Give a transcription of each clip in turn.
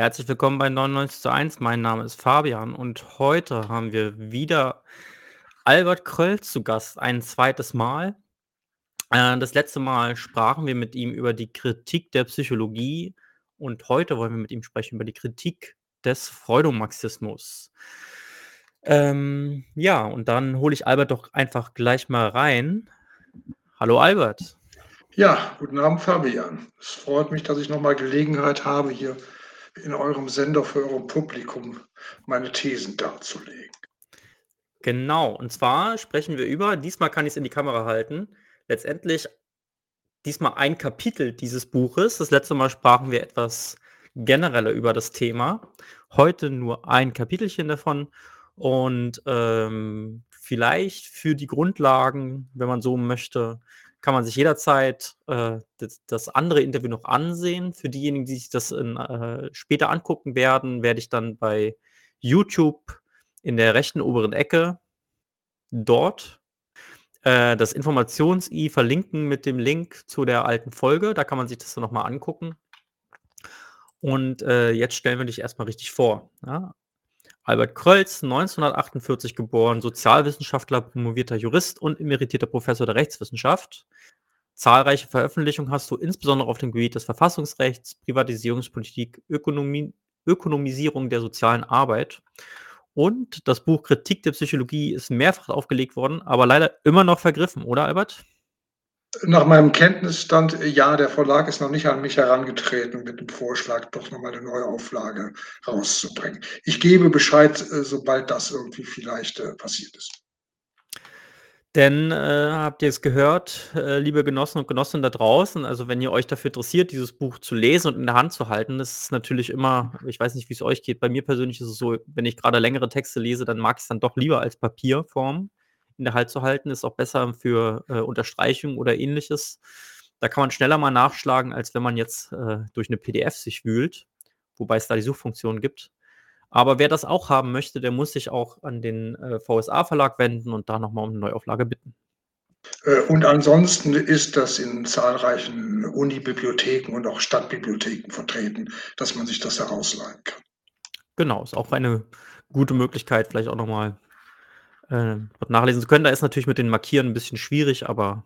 Herzlich willkommen bei 99 zu 1. Mein Name ist Fabian und heute haben wir wieder Albert Kröll zu Gast, ein zweites Mal. Äh, das letzte Mal sprachen wir mit ihm über die Kritik der Psychologie und heute wollen wir mit ihm sprechen über die Kritik des Freudomarxismus. Ähm, ja, und dann hole ich Albert doch einfach gleich mal rein. Hallo Albert. Ja, guten Abend Fabian. Es freut mich, dass ich nochmal Gelegenheit habe, hier in eurem Sender für eurem Publikum meine Thesen darzulegen. Genau, und zwar sprechen wir über, diesmal kann ich es in die Kamera halten, letztendlich diesmal ein Kapitel dieses Buches. Das letzte Mal sprachen wir etwas genereller über das Thema. Heute nur ein Kapitelchen davon. Und ähm, vielleicht für die Grundlagen, wenn man so möchte, kann man sich jederzeit äh, das, das, andere Interview noch ansehen. Für diejenigen, die sich das in, äh, später angucken werden, werde ich dann bei YouTube in der rechten oberen Ecke dort äh, das Informations-I verlinken mit dem Link zu der alten Folge. Da kann man sich das dann nochmal angucken. Und äh, jetzt stellen wir dich erstmal richtig vor. Ja? Albert Krölz, 1948 geboren, Sozialwissenschaftler, promovierter Jurist und emeritierter Professor der Rechtswissenschaft. Zahlreiche Veröffentlichungen hast du insbesondere auf dem Gebiet des Verfassungsrechts, Privatisierungspolitik, Ökonomie, Ökonomisierung der sozialen Arbeit. Und das Buch Kritik der Psychologie ist mehrfach aufgelegt worden, aber leider immer noch vergriffen, oder Albert? Nach meinem Kenntnisstand, ja, der Verlag ist noch nicht an mich herangetreten mit dem Vorschlag, doch nochmal eine neue Auflage rauszubringen. Ich gebe Bescheid, äh, sobald das irgendwie vielleicht äh, passiert ist. Denn äh, habt ihr es gehört, äh, liebe Genossen und Genossinnen da draußen, also wenn ihr euch dafür interessiert, dieses Buch zu lesen und in der Hand zu halten, das ist natürlich immer, ich weiß nicht, wie es euch geht, bei mir persönlich ist es so, wenn ich gerade längere Texte lese, dann mag ich es dann doch lieber als Papierform in der Halt zu halten, ist auch besser für äh, Unterstreichung oder ähnliches. Da kann man schneller mal nachschlagen, als wenn man jetzt äh, durch eine PDF sich wühlt, wobei es da die Suchfunktion gibt. Aber wer das auch haben möchte, der muss sich auch an den äh, VSA-Verlag wenden und da nochmal um eine Neuauflage bitten. Äh, und ansonsten ist das in zahlreichen Unibibliotheken und auch Stadtbibliotheken vertreten, dass man sich das herausleihen kann. Genau, ist auch eine gute Möglichkeit, vielleicht auch nochmal äh, nachlesen zu können. Da ist natürlich mit den Markieren ein bisschen schwierig, aber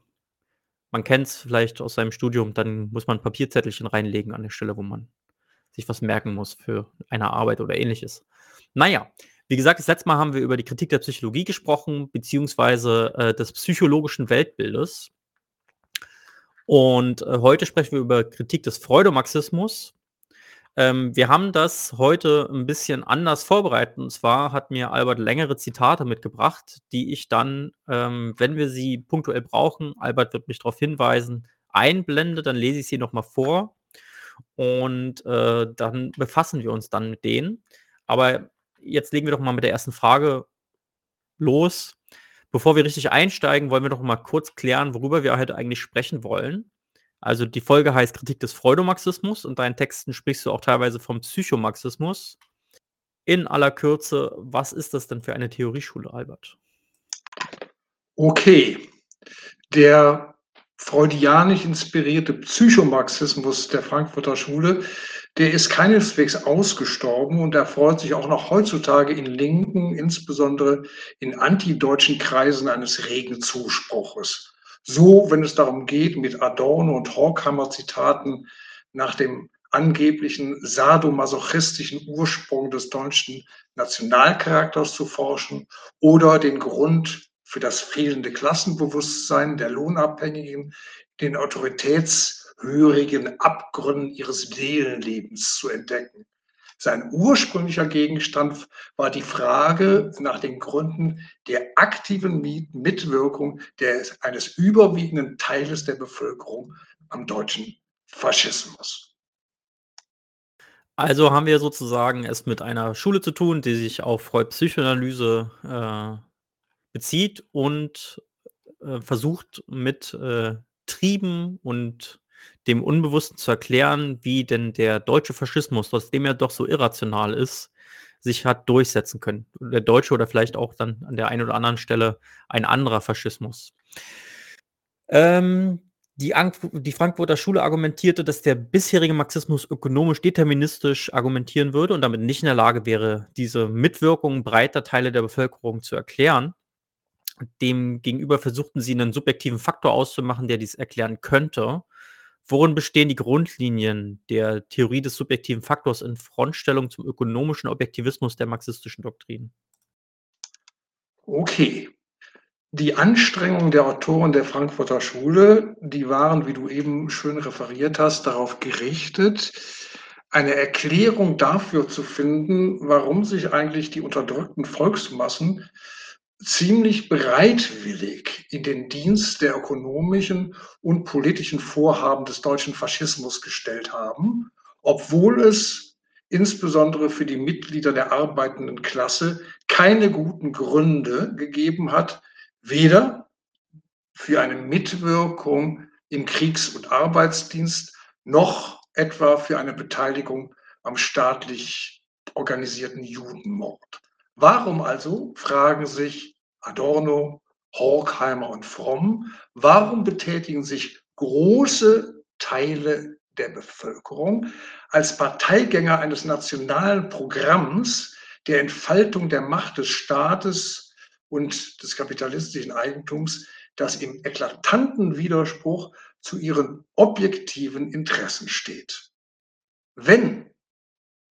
man kennt es vielleicht aus seinem Studium, dann muss man ein Papierzettelchen reinlegen an der Stelle, wo man sich was merken muss für eine Arbeit oder ähnliches. Naja, wie gesagt, das letzte Mal haben wir über die Kritik der Psychologie gesprochen, beziehungsweise äh, des psychologischen Weltbildes. Und äh, heute sprechen wir über Kritik des Freudomarxismus. Ähm, wir haben das heute ein bisschen anders vorbereitet. Und zwar hat mir Albert längere Zitate mitgebracht, die ich dann, ähm, wenn wir sie punktuell brauchen, Albert wird mich darauf hinweisen, einblende, dann lese ich sie nochmal vor und äh, dann befassen wir uns dann mit denen. Aber jetzt legen wir doch mal mit der ersten Frage los. Bevor wir richtig einsteigen, wollen wir doch mal kurz klären, worüber wir heute eigentlich sprechen wollen. Also die Folge heißt Kritik des Freudomarxismus und deinen Texten sprichst du auch teilweise vom Psychomarxismus. In aller Kürze, was ist das denn für eine Theorieschule, Albert? Okay. Der freudianisch inspirierte Psychomarxismus der Frankfurter Schule, der ist keineswegs ausgestorben und erfreut sich auch noch heutzutage in linken, insbesondere in antideutschen Kreisen eines regen Zuspruches. So, wenn es darum geht, mit Adorno und Horkheimer Zitaten nach dem angeblichen sadomasochistischen Ursprung des deutschen Nationalcharakters zu forschen oder den Grund für das fehlende Klassenbewusstsein der Lohnabhängigen, den autoritätshörigen Abgründen ihres Seelenlebens zu entdecken. Sein ursprünglicher Gegenstand war die Frage nach den Gründen der aktiven Mitwirkung des, eines überwiegenden Teiles der Bevölkerung am deutschen Faschismus. Also haben wir sozusagen es mit einer Schule zu tun, die sich auf Freud-Psychoanalyse äh, bezieht und äh, versucht mit äh, Trieben und dem Unbewussten zu erklären, wie denn der deutsche Faschismus, trotzdem er doch so irrational ist, sich hat durchsetzen können. Der deutsche oder vielleicht auch dann an der einen oder anderen Stelle ein anderer Faschismus. Ähm, Die, die, Frankfurter Schule argumentierte, dass der bisherige Marxismus ökonomisch deterministisch argumentieren würde und damit nicht in der Lage wäre, diese Mitwirkung breiter Teile der Bevölkerung zu erklären. Demgegenüber versuchten sie einen subjektiven Faktor auszumachen, der dies erklären könnte. Worin bestehen die Grundlinien der Theorie des subjektiven Faktors in Frontstellung zum ökonomischen Objektivismus der marxistischen Doktrin? Okay. Die Anstrengungen der Autoren der Frankfurter Schule, die waren, wie du eben schön referiert hast, darauf gerichtet, eine Erklärung dafür zu finden, warum sich eigentlich die unterdrückten Volksmassen ziemlich bereitwillig in den Dienst der ökonomischen und politischen Vorhaben des deutschen Faschismus gestellt haben, obwohl es insbesondere für die Mitglieder der arbeitenden Klasse keine guten Gründe gegeben hat, weder für eine Mitwirkung im Kriegs- und Arbeitsdienst noch etwa für eine Beteiligung am staatlich organisierten Judenmord. Warum also, fragen sich Adorno, Horkheimer und Fromm, warum betätigen sich große Teile der Bevölkerung als Parteigänger eines nationalen Programms der Entfaltung der Macht des Staates und des kapitalistischen Eigentums, das im eklatanten Widerspruch zu ihren objektiven Interessen steht. Wenn,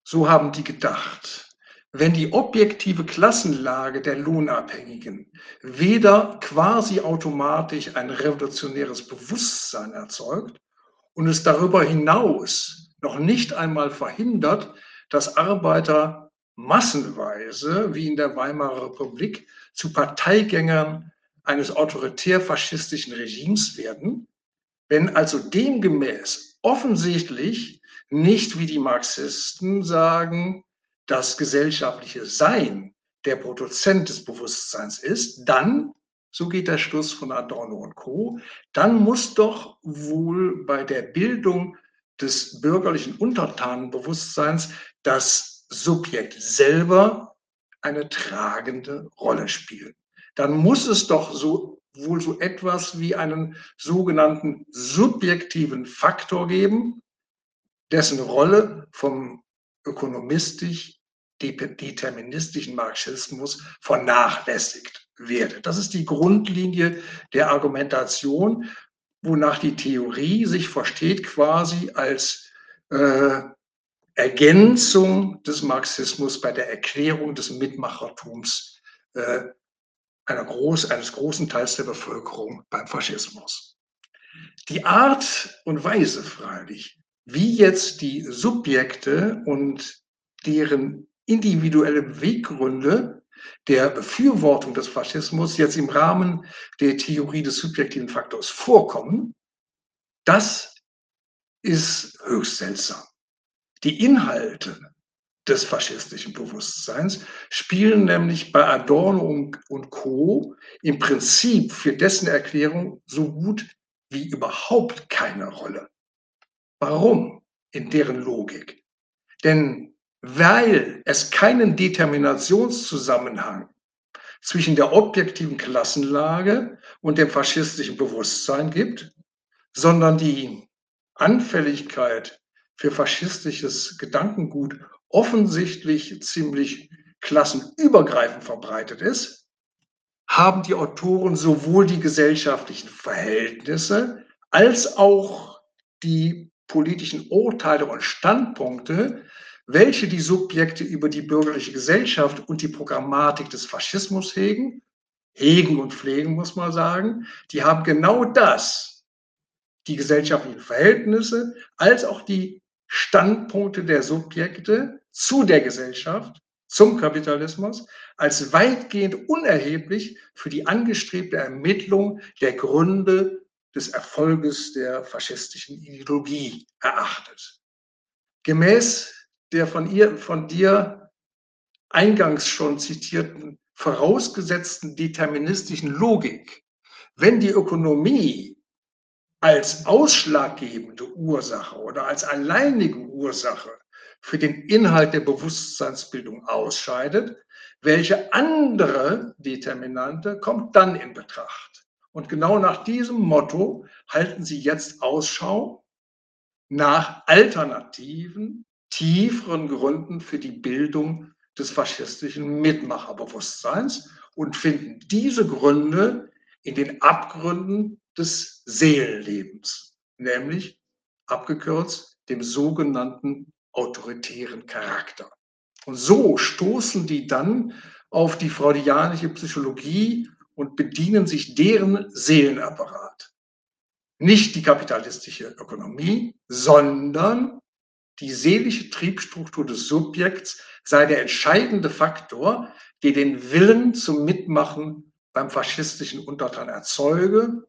so haben die gedacht, wenn die objektive Klassenlage der Lohnabhängigen weder quasi automatisch ein revolutionäres Bewusstsein erzeugt und es darüber hinaus noch nicht einmal verhindert, dass Arbeiter massenweise, wie in der Weimarer Republik, zu Parteigängern eines autoritär-faschistischen Regimes werden, wenn also demgemäß offensichtlich nicht, wie die Marxisten sagen, das gesellschaftliche Sein der Produzent des Bewusstseins ist, dann, so geht der Schluss von Adorno und Co., dann muss doch wohl bei der Bildung des bürgerlichen Untertanenbewusstseins das Subjekt selber eine tragende Rolle spielen. Dann muss es doch so wohl so etwas wie einen sogenannten subjektiven Faktor geben, dessen Rolle vom ökonomistisch deterministischen Marxismus vernachlässigt werde. Das ist die Grundlinie der Argumentation, wonach die Theorie sich versteht quasi als äh, Ergänzung des Marxismus bei der Erklärung des Mitmachertums äh, groß, eines großen Teils der Bevölkerung beim Faschismus. Die Art und Weise freilich, wie jetzt die Subjekte und deren individuelle Beweggründe der Befürwortung des Faschismus jetzt im Rahmen der Theorie des subjektiven Faktors vorkommen, das ist höchst seltsam. Die Inhalte des faschistischen Bewusstseins spielen nämlich bei Adorno und Co. im Prinzip für dessen Erklärung so gut wie überhaupt keine Rolle. Warum in deren Logik? Denn weil es keinen Determinationszusammenhang zwischen der objektiven Klassenlage und dem faschistischen Bewusstsein gibt, sondern die Anfälligkeit für faschistisches Gedankengut offensichtlich ziemlich klassenübergreifend verbreitet ist, haben die Autoren sowohl die gesellschaftlichen Verhältnisse als auch die politischen Urteile und Standpunkte, welche die Subjekte über die bürgerliche Gesellschaft und die Programmatik des Faschismus hegen, hegen und pflegen, muss man sagen, die haben genau das, die gesellschaftlichen Verhältnisse, als auch die Standpunkte der Subjekte zu der Gesellschaft, zum Kapitalismus, als weitgehend unerheblich für die angestrebte Ermittlung der Gründe des Erfolges der faschistischen Ideologie erachtet. Gemäß der von, ihr, von dir eingangs schon zitierten vorausgesetzten deterministischen Logik, wenn die Ökonomie als ausschlaggebende Ursache oder als alleinige Ursache für den Inhalt der Bewusstseinsbildung ausscheidet, welche andere Determinante kommt dann in Betracht? Und genau nach diesem Motto halten sie jetzt Ausschau nach alternativen, tieferen Gründen für die Bildung des faschistischen Mitmacherbewusstseins und finden diese Gründe in den Abgründen des Seelenlebens, nämlich abgekürzt dem sogenannten autoritären Charakter. Und so stoßen die dann auf die freudianische Psychologie und bedienen sich deren Seelenapparat. Nicht die kapitalistische Ökonomie, sondern die seelische Triebstruktur des Subjekts sei der entscheidende Faktor, der den Willen zum Mitmachen beim faschistischen Untertan erzeuge,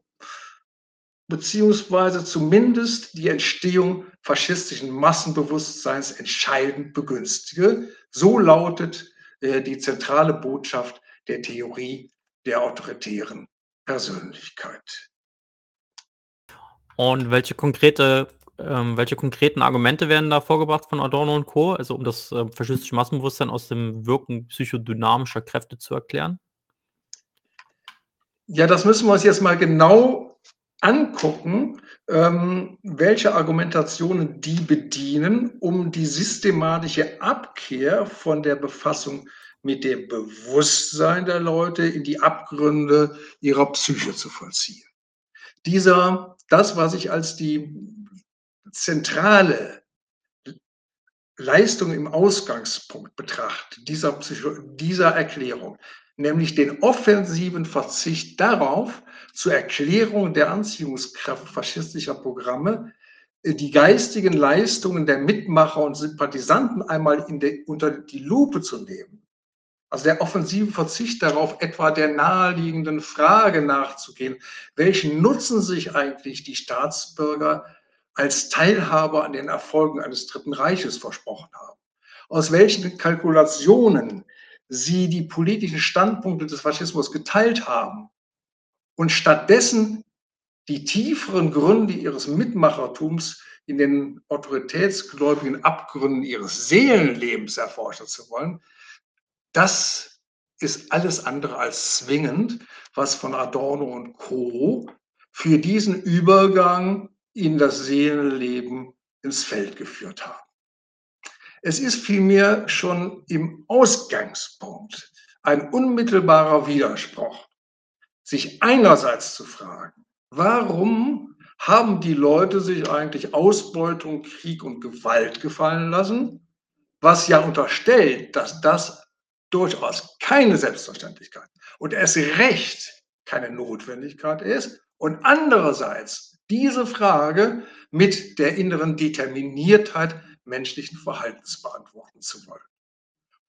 beziehungsweise zumindest die Entstehung faschistischen Massenbewusstseins entscheidend begünstige. So lautet äh, die zentrale Botschaft der Theorie der autoritären Persönlichkeit. Und welche konkrete ähm, welche konkreten Argumente werden da vorgebracht von Adorno und Co., also um das äh, faschistische Massenbewusstsein aus dem Wirken psychodynamischer Kräfte zu erklären? Ja, das müssen wir uns jetzt mal genau angucken, ähm, welche Argumentationen die bedienen, um die systematische Abkehr von der Befassung mit dem Bewusstsein der Leute in die Abgründe ihrer Psyche zu vollziehen. Dieser, das, was ich als die zentrale Leistung im Ausgangspunkt betrachte, dieser, Psycho dieser Erklärung, nämlich den offensiven Verzicht darauf, zur Erklärung der Anziehungskraft faschistischer Programme, äh, die geistigen Leistungen der Mitmacher und Sympathisanten einmal de, unter die Lupe zu nehmen. Also der offensive Verzicht darauf, etwa der naheliegenden Frage nachzugehen, welchen Nutzen sich eigentlich die Staatsbürger als Teilhaber an den Erfolgen eines Dritten Reiches versprochen haben. Aus welchen Kalkulationen sie die politischen Standpunkte des Faschismus geteilt haben und stattdessen die tieferen Gründe ihres Mitmachertums in den autoritätsgläubigen Abgründen ihres Seelenlebens erforschen zu wollen, das ist alles andere als zwingend, was von Adorno und Co. für diesen Übergang in das Seelenleben ins Feld geführt haben. Es ist vielmehr schon im Ausgangspunkt ein unmittelbarer Widerspruch, sich einerseits zu fragen, warum haben die Leute sich eigentlich Ausbeutung, Krieg und Gewalt gefallen lassen, was ja unterstellt, dass das durchaus keine Selbstverständlichkeit und erst recht keine Notwendigkeit ist und andererseits diese Frage mit der inneren Determiniertheit menschlichen Verhaltens beantworten zu wollen.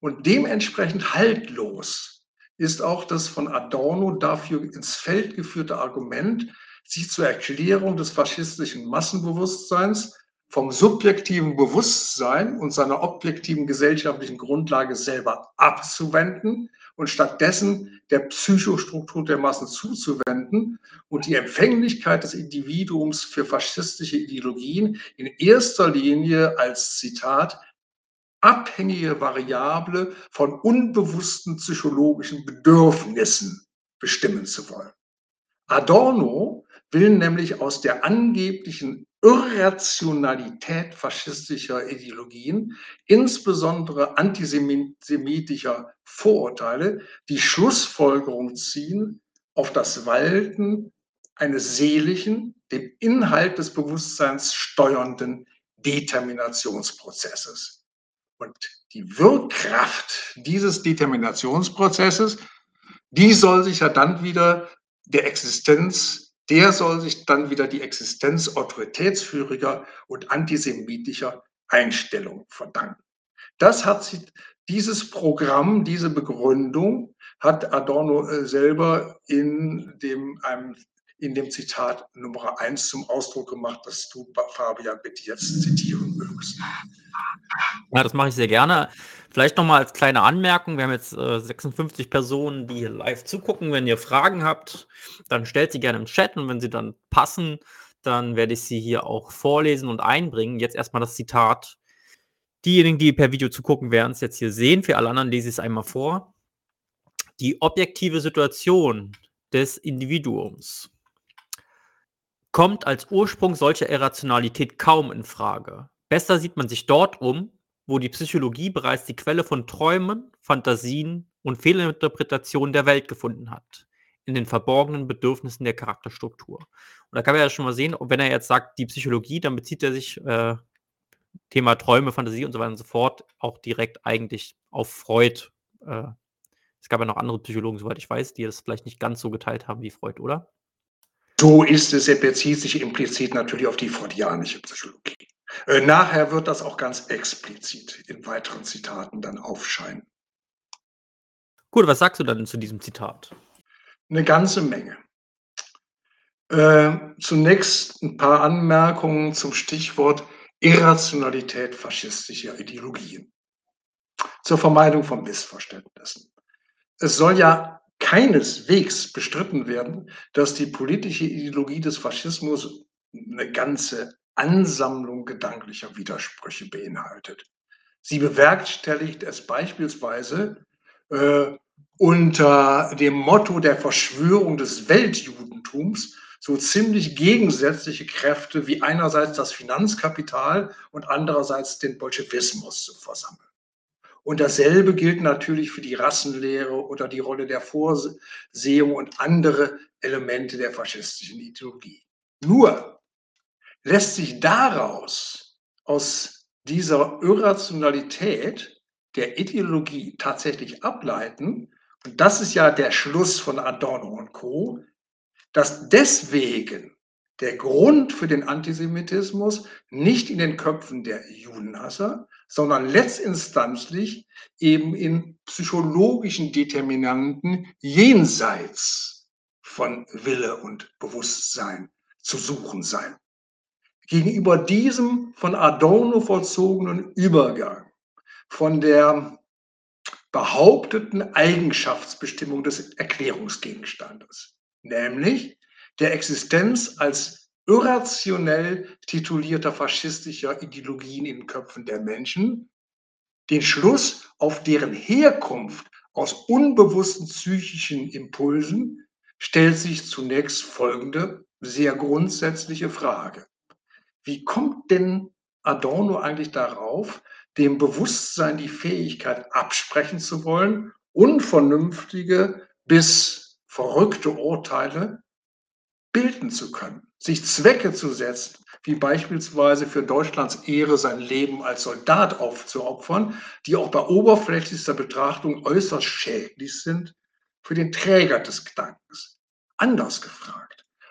Und dementsprechend haltlos ist auch das von Adorno dafür ins Feld geführte Argument, sich zur Erklärung des faschistischen Massenbewusstseins vom subjektiven Bewusstsein und seiner objektiven gesellschaftlichen Grundlage selber abzuwenden und stattdessen der Psychostruktur der Massen zuzuwenden und die Empfänglichkeit des Individuums für faschistische Ideologien in erster Linie als Zitat abhängige Variable von unbewussten psychologischen Bedürfnissen bestimmen zu wollen. Adorno will nämlich aus der angeblichen Irrationalität faschistischer Ideologien, insbesondere antisemitischer Vorurteile, die Schlussfolgerung ziehen auf das Walten eines seelischen, den Inhalt des Bewusstseins steuernden Determinationsprozesses. Und die Wirkkraft dieses Determinationsprozesses, die soll sich ja dann wieder der Existenz der soll sich dann wieder die Existenz autoritätsführiger und antisemitischer Einstellungen verdanken. Das hat sie, dieses Programm, diese Begründung hat Adorno äh, selber in dem, einem, in dem Zitat Nummer eins zum Ausdruck gemacht, das du, Fabian, bitte jetzt zitieren. Ja, das mache ich sehr gerne. Vielleicht nochmal als kleine Anmerkung, wir haben jetzt äh, 56 Personen, die hier live zugucken. Wenn ihr Fragen habt, dann stellt sie gerne im Chat und wenn sie dann passen, dann werde ich sie hier auch vorlesen und einbringen. Jetzt erstmal das Zitat. Diejenigen, die per Video zugucken, werden es jetzt hier sehen. Für alle anderen lese ich es einmal vor. Die objektive Situation des Individuums kommt als Ursprung solcher Irrationalität kaum in Frage. Besser sieht man sich dort um, wo die Psychologie bereits die Quelle von Träumen, Fantasien und Fehlinterpretationen der Welt gefunden hat, in den verborgenen Bedürfnissen der Charakterstruktur. Und da kann man ja schon mal sehen, wenn er jetzt sagt, die Psychologie, dann bezieht er sich äh, Thema Träume, Fantasie und so weiter und so fort auch direkt eigentlich auf Freud. Äh, es gab ja noch andere Psychologen, soweit ich weiß, die das vielleicht nicht ganz so geteilt haben wie Freud, oder? So ist es. Er bezieht sich implizit natürlich auf die freudianische Psychologie. Äh, nachher wird das auch ganz explizit in weiteren Zitaten dann aufscheinen. Gut, was sagst du dann zu diesem Zitat? Eine ganze Menge. Äh, zunächst ein paar Anmerkungen zum Stichwort Irrationalität faschistischer Ideologien. Zur Vermeidung von Missverständnissen. Es soll ja keineswegs bestritten werden, dass die politische Ideologie des Faschismus eine ganze Ansammlung gedanklicher Widersprüche beinhaltet. Sie bewerkstelligt es beispielsweise äh, unter dem Motto der Verschwörung des Weltjudentums so ziemlich gegensätzliche Kräfte wie einerseits das Finanzkapital und andererseits den Bolschewismus zu versammeln. Und dasselbe gilt natürlich für die Rassenlehre oder die Rolle der Vorsehung und andere Elemente der faschistischen Ideologie. Nur lässt sich daraus, aus dieser Irrationalität der Ideologie tatsächlich ableiten, und das ist ja der Schluss von Adorno und Co., dass deswegen der Grund für den Antisemitismus nicht in den Köpfen der Judenhasser, sondern letztinstanzlich eben in psychologischen Determinanten jenseits von Wille und Bewusstsein zu suchen sein. Gegenüber diesem von Adorno vollzogenen Übergang von der behaupteten Eigenschaftsbestimmung des Erklärungsgegenstandes, nämlich der Existenz als irrationell titulierter faschistischer Ideologien in den Köpfen der Menschen, den Schluss auf deren Herkunft aus unbewussten psychischen Impulsen, stellt sich zunächst folgende sehr grundsätzliche Frage. Wie kommt denn Adorno eigentlich darauf, dem Bewusstsein die Fähigkeit absprechen zu wollen, unvernünftige bis verrückte Urteile bilden zu können, sich Zwecke zu setzen, wie beispielsweise für Deutschlands Ehre sein Leben als Soldat aufzuopfern, die auch bei oberflächlichster Betrachtung äußerst schädlich sind für den Träger des Gedankens. Anders gefragt,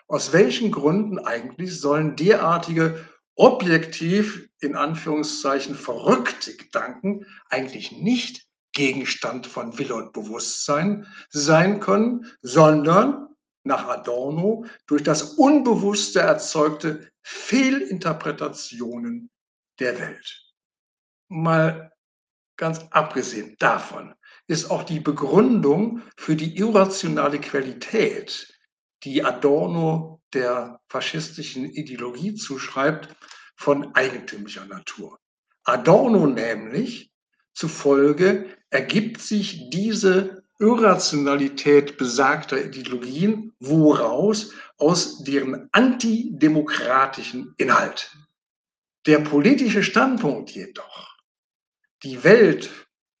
aus welchen Gründen eigentlich sollen derartige objektiv in Anführungszeichen verrückte Gedanken eigentlich nicht Gegenstand von Wille und Bewusstsein sein können, sondern nach Adorno durch das Unbewusste erzeugte Fehlinterpretationen der Welt. Mal ganz abgesehen davon ist auch die Begründung für die irrationale Qualität, die Adorno der faschistischen Ideologie zuschreibt, von eigentümlicher Natur. Adorno nämlich zufolge ergibt sich diese Irrationalität besagter Ideologien, woraus? Aus deren antidemokratischen Inhalt. Der politische Standpunkt jedoch, die Welt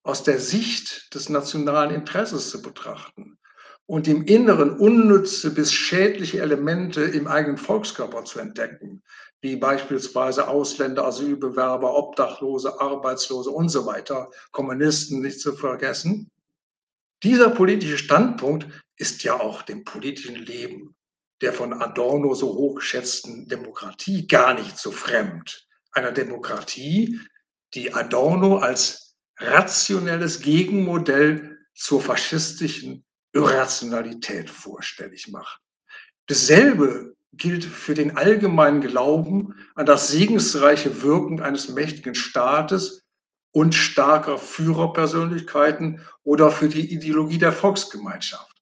aus der Sicht des nationalen Interesses zu betrachten und im Inneren unnütze bis schädliche Elemente im eigenen Volkskörper zu entdecken, wie beispielsweise Ausländer, Asylbewerber, Obdachlose, Arbeitslose und so weiter, Kommunisten nicht zu vergessen, dieser politische Standpunkt ist ja auch dem politischen Leben der von Adorno so hochgeschätzten Demokratie gar nicht so fremd. Einer Demokratie, die Adorno als rationelles Gegenmodell zur faschistischen Irrationalität vorstellig macht. Dasselbe gilt für den allgemeinen Glauben an das segensreiche Wirken eines mächtigen Staates und starker Führerpersönlichkeiten oder für die Ideologie der Volksgemeinschaft?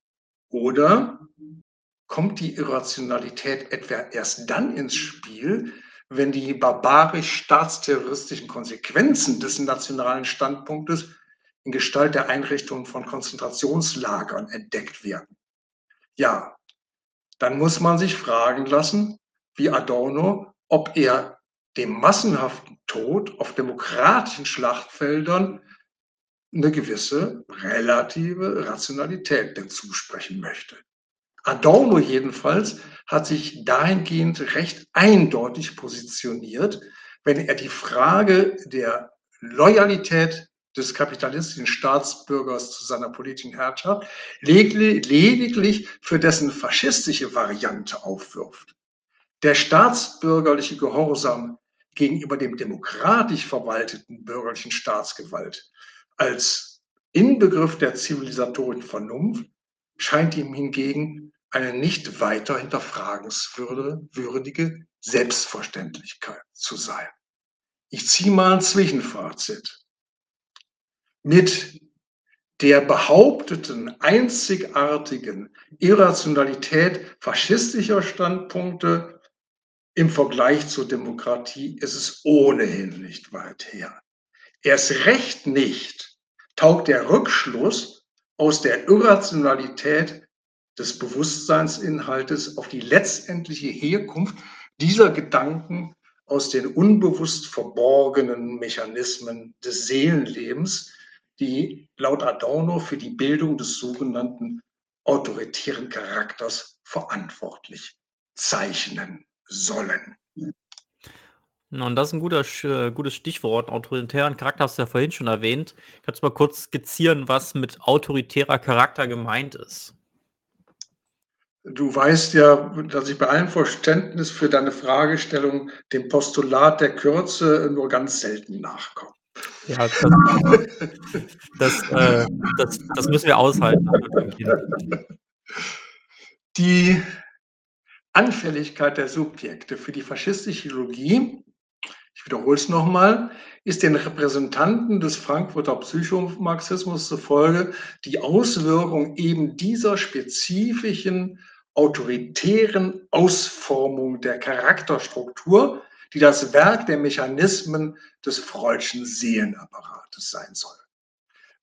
Oder kommt die Irrationalität etwa erst dann ins Spiel, wenn die barbarisch staatsterroristischen Konsequenzen des nationalen Standpunktes in Gestalt der Einrichtung von Konzentrationslagern entdeckt werden? Ja, dann muss man sich fragen lassen, wie Adorno, ob er dem massenhaften Tod auf demokratischen Schlachtfeldern eine gewisse relative Rationalität denn zusprechen möchte. Adorno jedenfalls hat sich dahingehend recht eindeutig positioniert, wenn er die Frage der Loyalität des kapitalistischen Staatsbürgers zu seiner politischen Herrschaft lediglich für dessen faschistische Variante aufwirft. Der staatsbürgerliche Gehorsam gegenüber dem demokratisch verwalteten bürgerlichen Staatsgewalt als Inbegriff der zivilisatorischen Vernunft scheint ihm hingegen eine nicht weiter hinterfragenswürdige Selbstverständlichkeit zu sein. Ich ziehe mal ein Zwischenfazit. Mit der behaupteten einzigartigen Irrationalität faschistischer Standpunkte im Vergleich zur Demokratie ist es ohnehin nicht weit her. Erst recht nicht taugt der Rückschluss aus der Irrationalität des Bewusstseinsinhaltes auf die letztendliche Herkunft dieser Gedanken aus den unbewusst verborgenen Mechanismen des Seelenlebens, die laut Adorno für die Bildung des sogenannten autoritären Charakters verantwortlich zeichnen sollen. Und das ist ein guter, äh, gutes Stichwort. Autoritären Charakter hast du ja vorhin schon erwähnt. Kannst du mal kurz skizzieren, was mit autoritärer Charakter gemeint ist? Du weißt ja, dass ich bei allem Verständnis für deine Fragestellung dem Postulat der Kürze nur ganz selten nachkomme. Ja, das, das, äh, das, das müssen wir aushalten. Die Anfälligkeit der Subjekte für die faschistische Ideologie, ich wiederhole es nochmal, ist den Repräsentanten des Frankfurter Psychomarxismus zufolge die Auswirkung eben dieser spezifischen autoritären Ausformung der Charakterstruktur, die das Werk der Mechanismen des Freudschen Seelenapparates sein soll.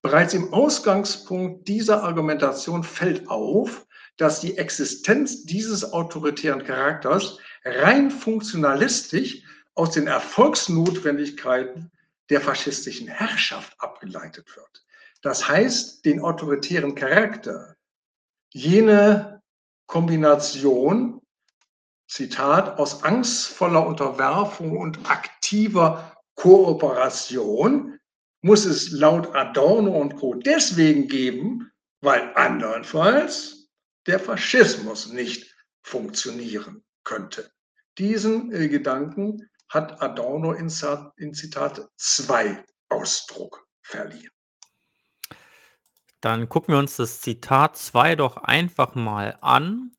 Bereits im Ausgangspunkt dieser Argumentation fällt auf, dass die Existenz dieses autoritären Charakters rein funktionalistisch aus den Erfolgsnotwendigkeiten der faschistischen Herrschaft abgeleitet wird. Das heißt, den autoritären Charakter, jene Kombination, Zitat, aus angstvoller Unterwerfung und aktiver Kooperation muss es laut Adorno und Co. deswegen geben, weil andernfalls der Faschismus nicht funktionieren könnte. Diesen äh, Gedanken hat Adorno in, in Zitat 2 Ausdruck verliehen. Dann gucken wir uns das Zitat 2 doch einfach mal an.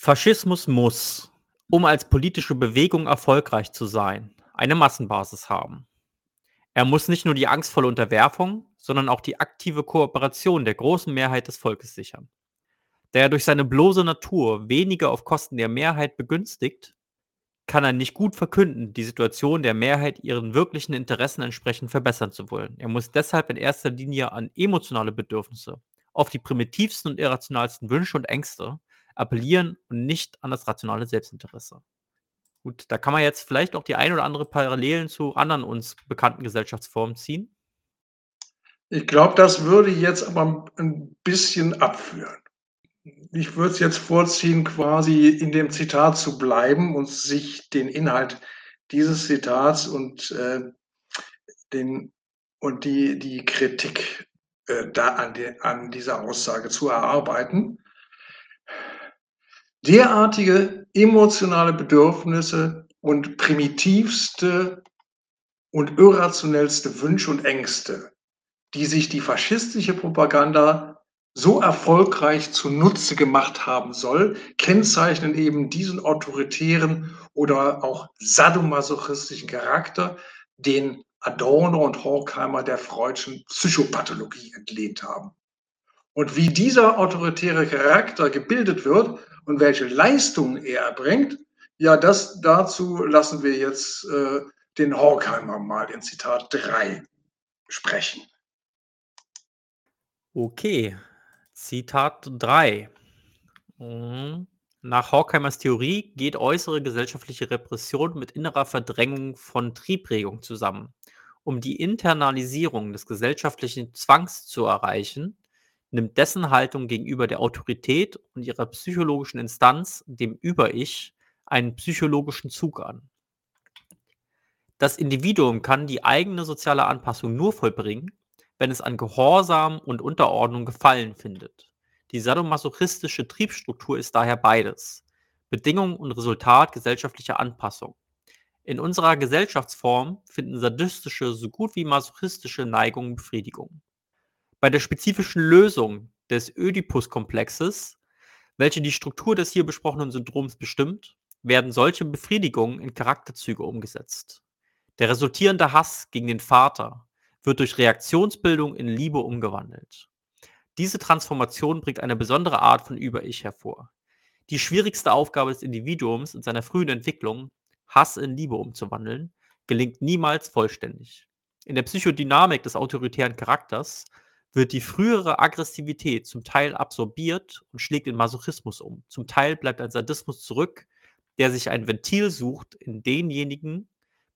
Faschismus muss, um als politische Bewegung erfolgreich zu sein, eine Massenbasis haben. Er muss nicht nur die angstvolle Unterwerfung, sondern auch die aktive Kooperation der großen Mehrheit des Volkes sichern. Da er durch seine bloße Natur weniger auf Kosten der Mehrheit begünstigt, kann er nicht gut verkünden, die Situation der Mehrheit ihren wirklichen Interessen entsprechend verbessern zu wollen. Er muss deshalb in erster Linie an emotionale Bedürfnisse, auf die primitivsten und irrationalsten Wünsche und Ängste appellieren und nicht an das rationale Selbstinteresse. Gut, da kann man jetzt vielleicht auch die ein oder andere Parallelen zu anderen uns bekannten Gesellschaftsformen ziehen. Ich glaube, das würde jetzt aber ein bisschen abführen ich würde es jetzt vorziehen, quasi in dem Zitat zu bleiben und sich den Inhalt dieses Zitats und, äh, den, und die, die Kritik äh, da an, die, an dieser Aussage zu erarbeiten. Derartige emotionale Bedürfnisse und primitivste und irrationellste Wünsche und Ängste, die sich die faschistische Propaganda so erfolgreich zunutze gemacht haben soll, kennzeichnen eben diesen autoritären oder auch sadomasochistischen Charakter, den Adorno und Horkheimer der freudschen Psychopathologie entlehnt haben. Und wie dieser autoritäre Charakter gebildet wird und welche Leistungen er erbringt, ja, das dazu lassen wir jetzt äh, den Horkheimer mal in Zitat 3 sprechen. Okay, Zitat 3. Mhm. Nach Horkheimers Theorie geht äußere gesellschaftliche Repression mit innerer Verdrängung von Triebregung zusammen. Um die Internalisierung des gesellschaftlichen Zwangs zu erreichen, nimmt dessen Haltung gegenüber der Autorität und ihrer psychologischen Instanz, dem Über-Ich, einen psychologischen Zug an. Das Individuum kann die eigene soziale Anpassung nur vollbringen, wenn es an Gehorsam und Unterordnung Gefallen findet. Die sadomasochistische Triebstruktur ist daher beides: Bedingung und Resultat gesellschaftlicher Anpassung. In unserer Gesellschaftsform finden sadistische so gut wie masochistische Neigungen Befriedigung. Bei der spezifischen Lösung des Ödipus-Komplexes, welche die Struktur des hier besprochenen Syndroms bestimmt, werden solche Befriedigungen in Charakterzüge umgesetzt. Der resultierende Hass gegen den Vater wird durch Reaktionsbildung in Liebe umgewandelt. Diese Transformation bringt eine besondere Art von Über-Ich hervor. Die schwierigste Aufgabe des Individuums in seiner frühen Entwicklung, Hass in Liebe umzuwandeln, gelingt niemals vollständig. In der Psychodynamik des autoritären Charakters wird die frühere Aggressivität zum Teil absorbiert und schlägt in Masochismus um. Zum Teil bleibt ein Sadismus zurück, der sich ein Ventil sucht in denjenigen,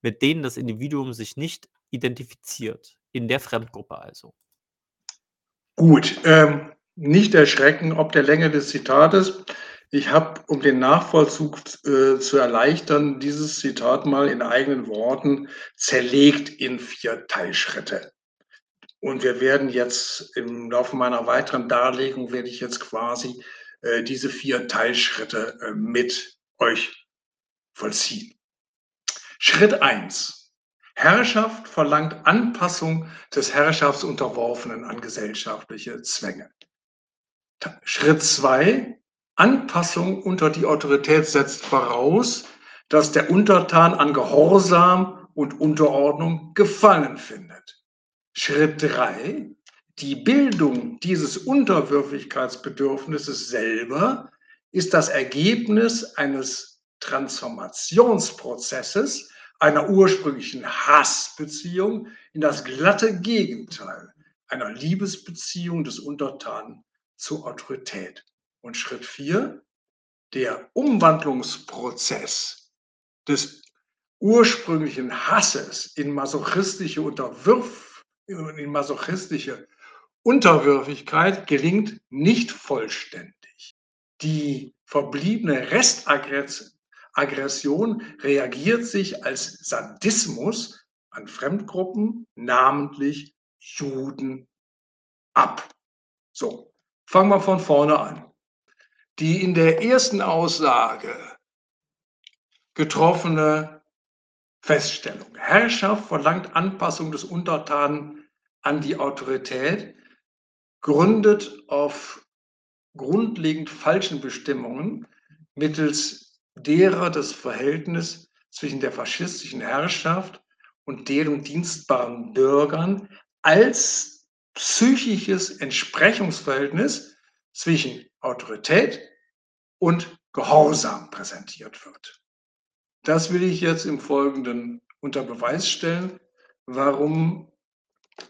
mit denen das Individuum sich nicht identifiziert, in der Fremdgruppe also. Gut, ähm, nicht erschrecken ob der Länge des Zitates. Ich habe, um den Nachvollzug äh, zu erleichtern, dieses Zitat mal in eigenen Worten zerlegt in vier Teilschritte. Und wir werden jetzt im Laufe meiner weiteren Darlegung, werde ich jetzt quasi äh, diese vier Teilschritte äh, mit euch vollziehen. Schritt eins Herrschaft verlangt Anpassung des Herrschaftsunterworfenen an gesellschaftliche Zwänge. Schritt zwei: Anpassung unter die Autorität setzt voraus, dass der Untertan an Gehorsam und Unterordnung Gefallen findet. Schritt drei: Die Bildung dieses Unterwürfigkeitsbedürfnisses selber ist das Ergebnis eines Transformationsprozesses, einer ursprünglichen Hassbeziehung in das glatte Gegenteil einer Liebesbeziehung des Untertanen zur Autorität. Und Schritt vier, der Umwandlungsprozess des ursprünglichen Hasses in masochistische Unterwürf, in masochistische Unterwürfigkeit gelingt nicht vollständig. Die verbliebene Restaggression Aggression reagiert sich als Sadismus an Fremdgruppen, namentlich Juden, ab. So, fangen wir von vorne an. Die in der ersten Aussage getroffene Feststellung. Herrschaft verlangt Anpassung des Untertanen an die Autorität, gründet auf grundlegend falschen Bestimmungen mittels derer das Verhältnis zwischen der faschistischen Herrschaft und deren dienstbaren Bürgern als psychisches Entsprechungsverhältnis zwischen Autorität und Gehorsam präsentiert wird. Das will ich jetzt im Folgenden unter Beweis stellen, warum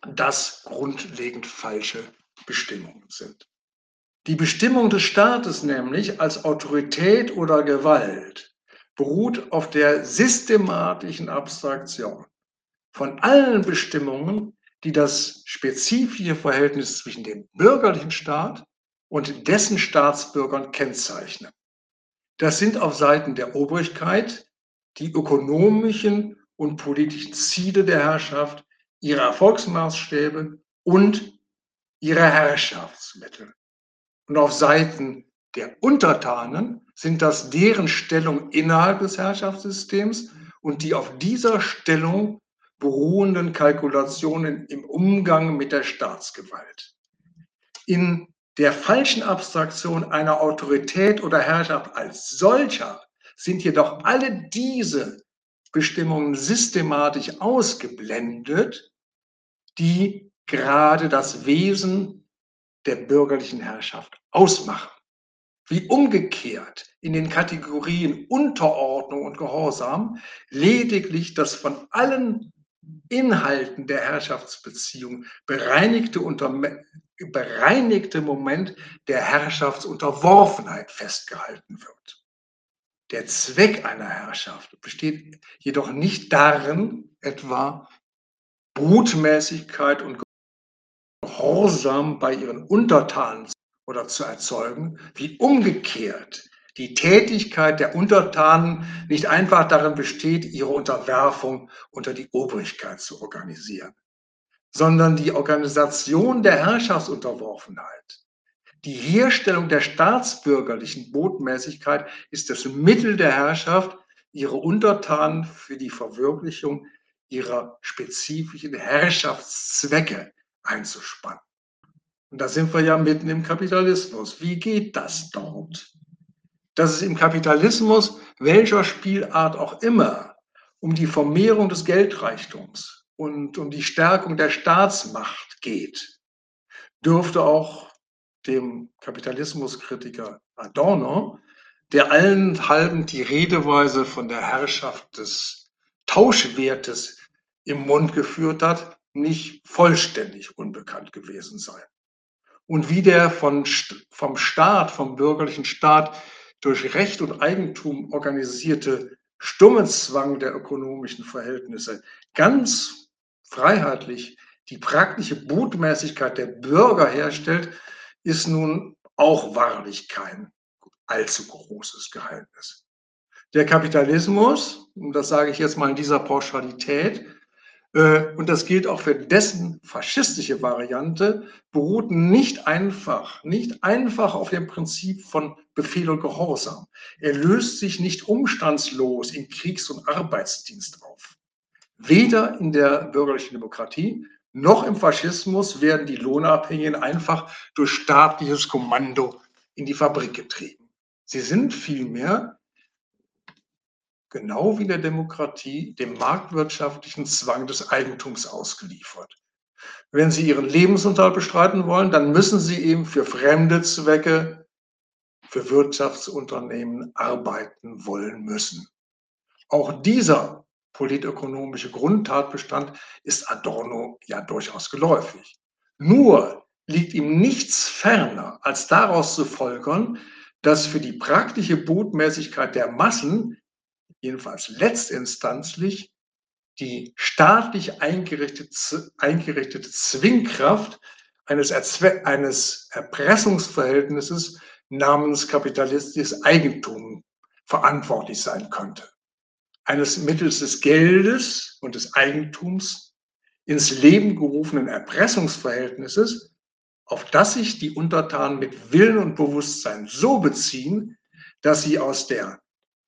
das grundlegend falsche Bestimmungen sind. Die Bestimmung des Staates nämlich als Autorität oder Gewalt beruht auf der systematischen Abstraktion von allen Bestimmungen, die das spezifische Verhältnis zwischen dem bürgerlichen Staat und dessen Staatsbürgern kennzeichnen. Das sind auf Seiten der Obrigkeit die ökonomischen und politischen Ziele der Herrschaft, ihre Erfolgsmaßstäbe und ihre Herrschaftsmittel. Und auf Seiten der Untertanen sind das deren Stellung innerhalb des Herrschaftssystems und die auf dieser Stellung beruhenden Kalkulationen im Umgang mit der Staatsgewalt. In der falschen Abstraktion einer Autorität oder Herrschaft als solcher sind jedoch alle diese Bestimmungen systematisch ausgeblendet, die gerade das Wesen der bürgerlichen Herrschaft ausmachen. Wie umgekehrt in den Kategorien Unterordnung und Gehorsam lediglich das von allen Inhalten der Herrschaftsbeziehung bereinigte, unter, bereinigte Moment der Herrschaftsunterworfenheit festgehalten wird. Der Zweck einer Herrschaft besteht jedoch nicht darin, etwa Brutmäßigkeit und Gehorsam bei ihren Untertanen oder zu erzeugen, wie umgekehrt die Tätigkeit der Untertanen nicht einfach darin besteht, ihre Unterwerfung unter die Obrigkeit zu organisieren, sondern die Organisation der Herrschaftsunterworfenheit. Die Herstellung der staatsbürgerlichen Botmäßigkeit ist das Mittel der Herrschaft, ihre Untertanen für die Verwirklichung ihrer spezifischen Herrschaftszwecke einzuspannen. Und da sind wir ja mitten im Kapitalismus. Wie geht das dort? Dass es im Kapitalismus, welcher Spielart auch immer, um die Vermehrung des Geldreichtums und um die Stärkung der Staatsmacht geht, dürfte auch dem Kapitalismuskritiker Adorno, der allen halben die Redeweise von der Herrschaft des Tauschwertes im Mund geführt hat, nicht vollständig unbekannt gewesen sein. Und wie der von, vom Staat, vom bürgerlichen Staat durch Recht und Eigentum organisierte stumme Zwang der ökonomischen Verhältnisse ganz freiheitlich die praktische Botmäßigkeit der Bürger herstellt, ist nun auch wahrlich kein allzu großes Geheimnis. Der Kapitalismus, und das sage ich jetzt mal in dieser Pauschalität, und das gilt auch für dessen faschistische Variante, beruht nicht einfach, nicht einfach auf dem Prinzip von Befehl und Gehorsam. Er löst sich nicht umstandslos in Kriegs- und Arbeitsdienst auf. Weder in der bürgerlichen Demokratie noch im Faschismus werden die Lohnabhängigen einfach durch staatliches Kommando in die Fabrik getrieben. Sie sind vielmehr genau wie in der Demokratie, dem marktwirtschaftlichen Zwang des Eigentums ausgeliefert. Wenn Sie Ihren Lebensunterhalt bestreiten wollen, dann müssen Sie eben für fremde Zwecke, für Wirtschaftsunternehmen arbeiten wollen müssen. Auch dieser politökonomische Grundtatbestand ist Adorno ja durchaus geläufig. Nur liegt ihm nichts ferner, als daraus zu folgern, dass für die praktische Botmäßigkeit der Massen jedenfalls letztinstanzlich die staatlich eingerichtete, eingerichtete Zwingkraft eines, eines Erpressungsverhältnisses namens kapitalistisches Eigentum verantwortlich sein könnte. Eines mittels des Geldes und des Eigentums ins Leben gerufenen Erpressungsverhältnisses, auf das sich die Untertanen mit Willen und Bewusstsein so beziehen, dass sie aus der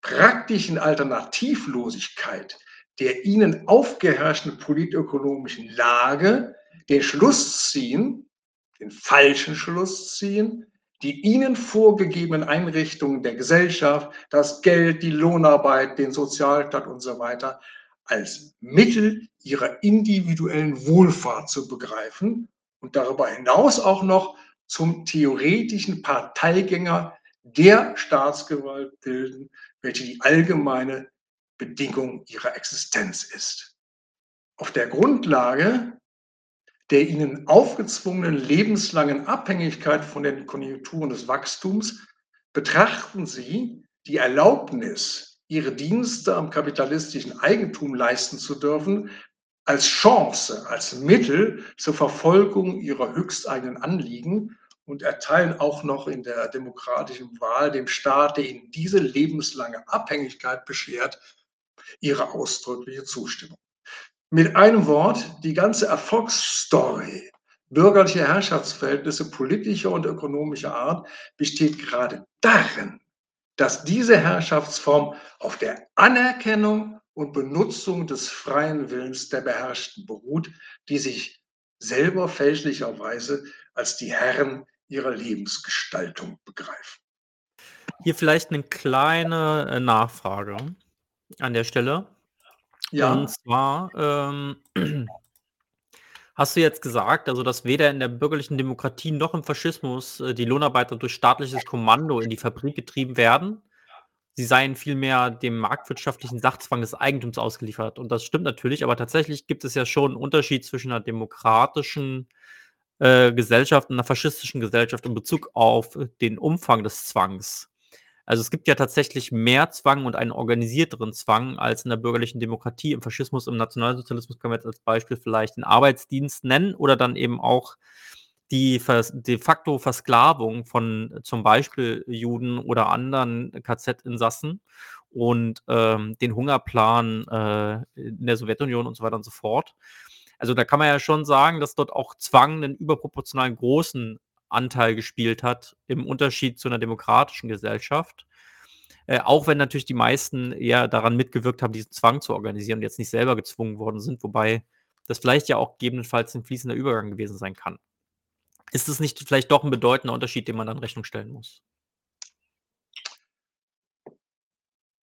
praktischen Alternativlosigkeit der ihnen aufgeherrschten politökonomischen Lage den Schluss ziehen, den falschen Schluss ziehen, die ihnen vorgegebenen Einrichtungen der Gesellschaft, das Geld, die Lohnarbeit, den Sozialstaat und so weiter als Mittel ihrer individuellen Wohlfahrt zu begreifen und darüber hinaus auch noch zum theoretischen Parteigänger der Staatsgewalt bilden, welche die allgemeine Bedingung ihrer Existenz ist. Auf der Grundlage der ihnen aufgezwungenen lebenslangen Abhängigkeit von den Konjunkturen des Wachstums betrachten sie die Erlaubnis, ihre Dienste am kapitalistischen Eigentum leisten zu dürfen, als Chance, als Mittel zur Verfolgung ihrer höchsteigenen Anliegen und erteilen auch noch in der demokratischen Wahl dem Staat, der ihnen diese lebenslange Abhängigkeit beschert, ihre ausdrückliche Zustimmung. Mit einem Wort, die ganze Erfolgsstory bürgerlicher Herrschaftsverhältnisse politischer und ökonomischer Art besteht gerade darin, dass diese Herrschaftsform auf der Anerkennung und Benutzung des freien Willens der Beherrschten beruht, die sich selber fälschlicherweise als die Herren ihrer Lebensgestaltung begreifen. Hier vielleicht eine kleine äh, Nachfrage an der Stelle. Ja. Und zwar ähm, hast du jetzt gesagt, also dass weder in der bürgerlichen Demokratie noch im Faschismus äh, die Lohnarbeiter durch staatliches Kommando in die Fabrik getrieben werden. sie seien vielmehr dem marktwirtschaftlichen Sachzwang des Eigentums ausgeliefert. Und das stimmt natürlich, aber tatsächlich gibt es ja schon einen Unterschied zwischen einer demokratischen äh, Gesellschaft und einer faschistischen Gesellschaft in Bezug auf den Umfang des Zwangs. Also es gibt ja tatsächlich mehr Zwang und einen organisierteren Zwang als in der bürgerlichen Demokratie. Im Faschismus, im Nationalsozialismus können wir jetzt als Beispiel vielleicht den Arbeitsdienst nennen oder dann eben auch die de facto Versklavung von zum Beispiel Juden oder anderen KZ-Insassen und ähm, den Hungerplan äh, in der Sowjetunion und so weiter und so fort. Also da kann man ja schon sagen, dass dort auch Zwang einen überproportionalen großen Anteil gespielt hat, im Unterschied zu einer demokratischen Gesellschaft. Äh, auch wenn natürlich die meisten eher daran mitgewirkt haben, diesen Zwang zu organisieren und jetzt nicht selber gezwungen worden sind, wobei das vielleicht ja auch gegebenenfalls ein fließender Übergang gewesen sein kann. Ist es nicht vielleicht doch ein bedeutender Unterschied, den man dann Rechnung stellen muss?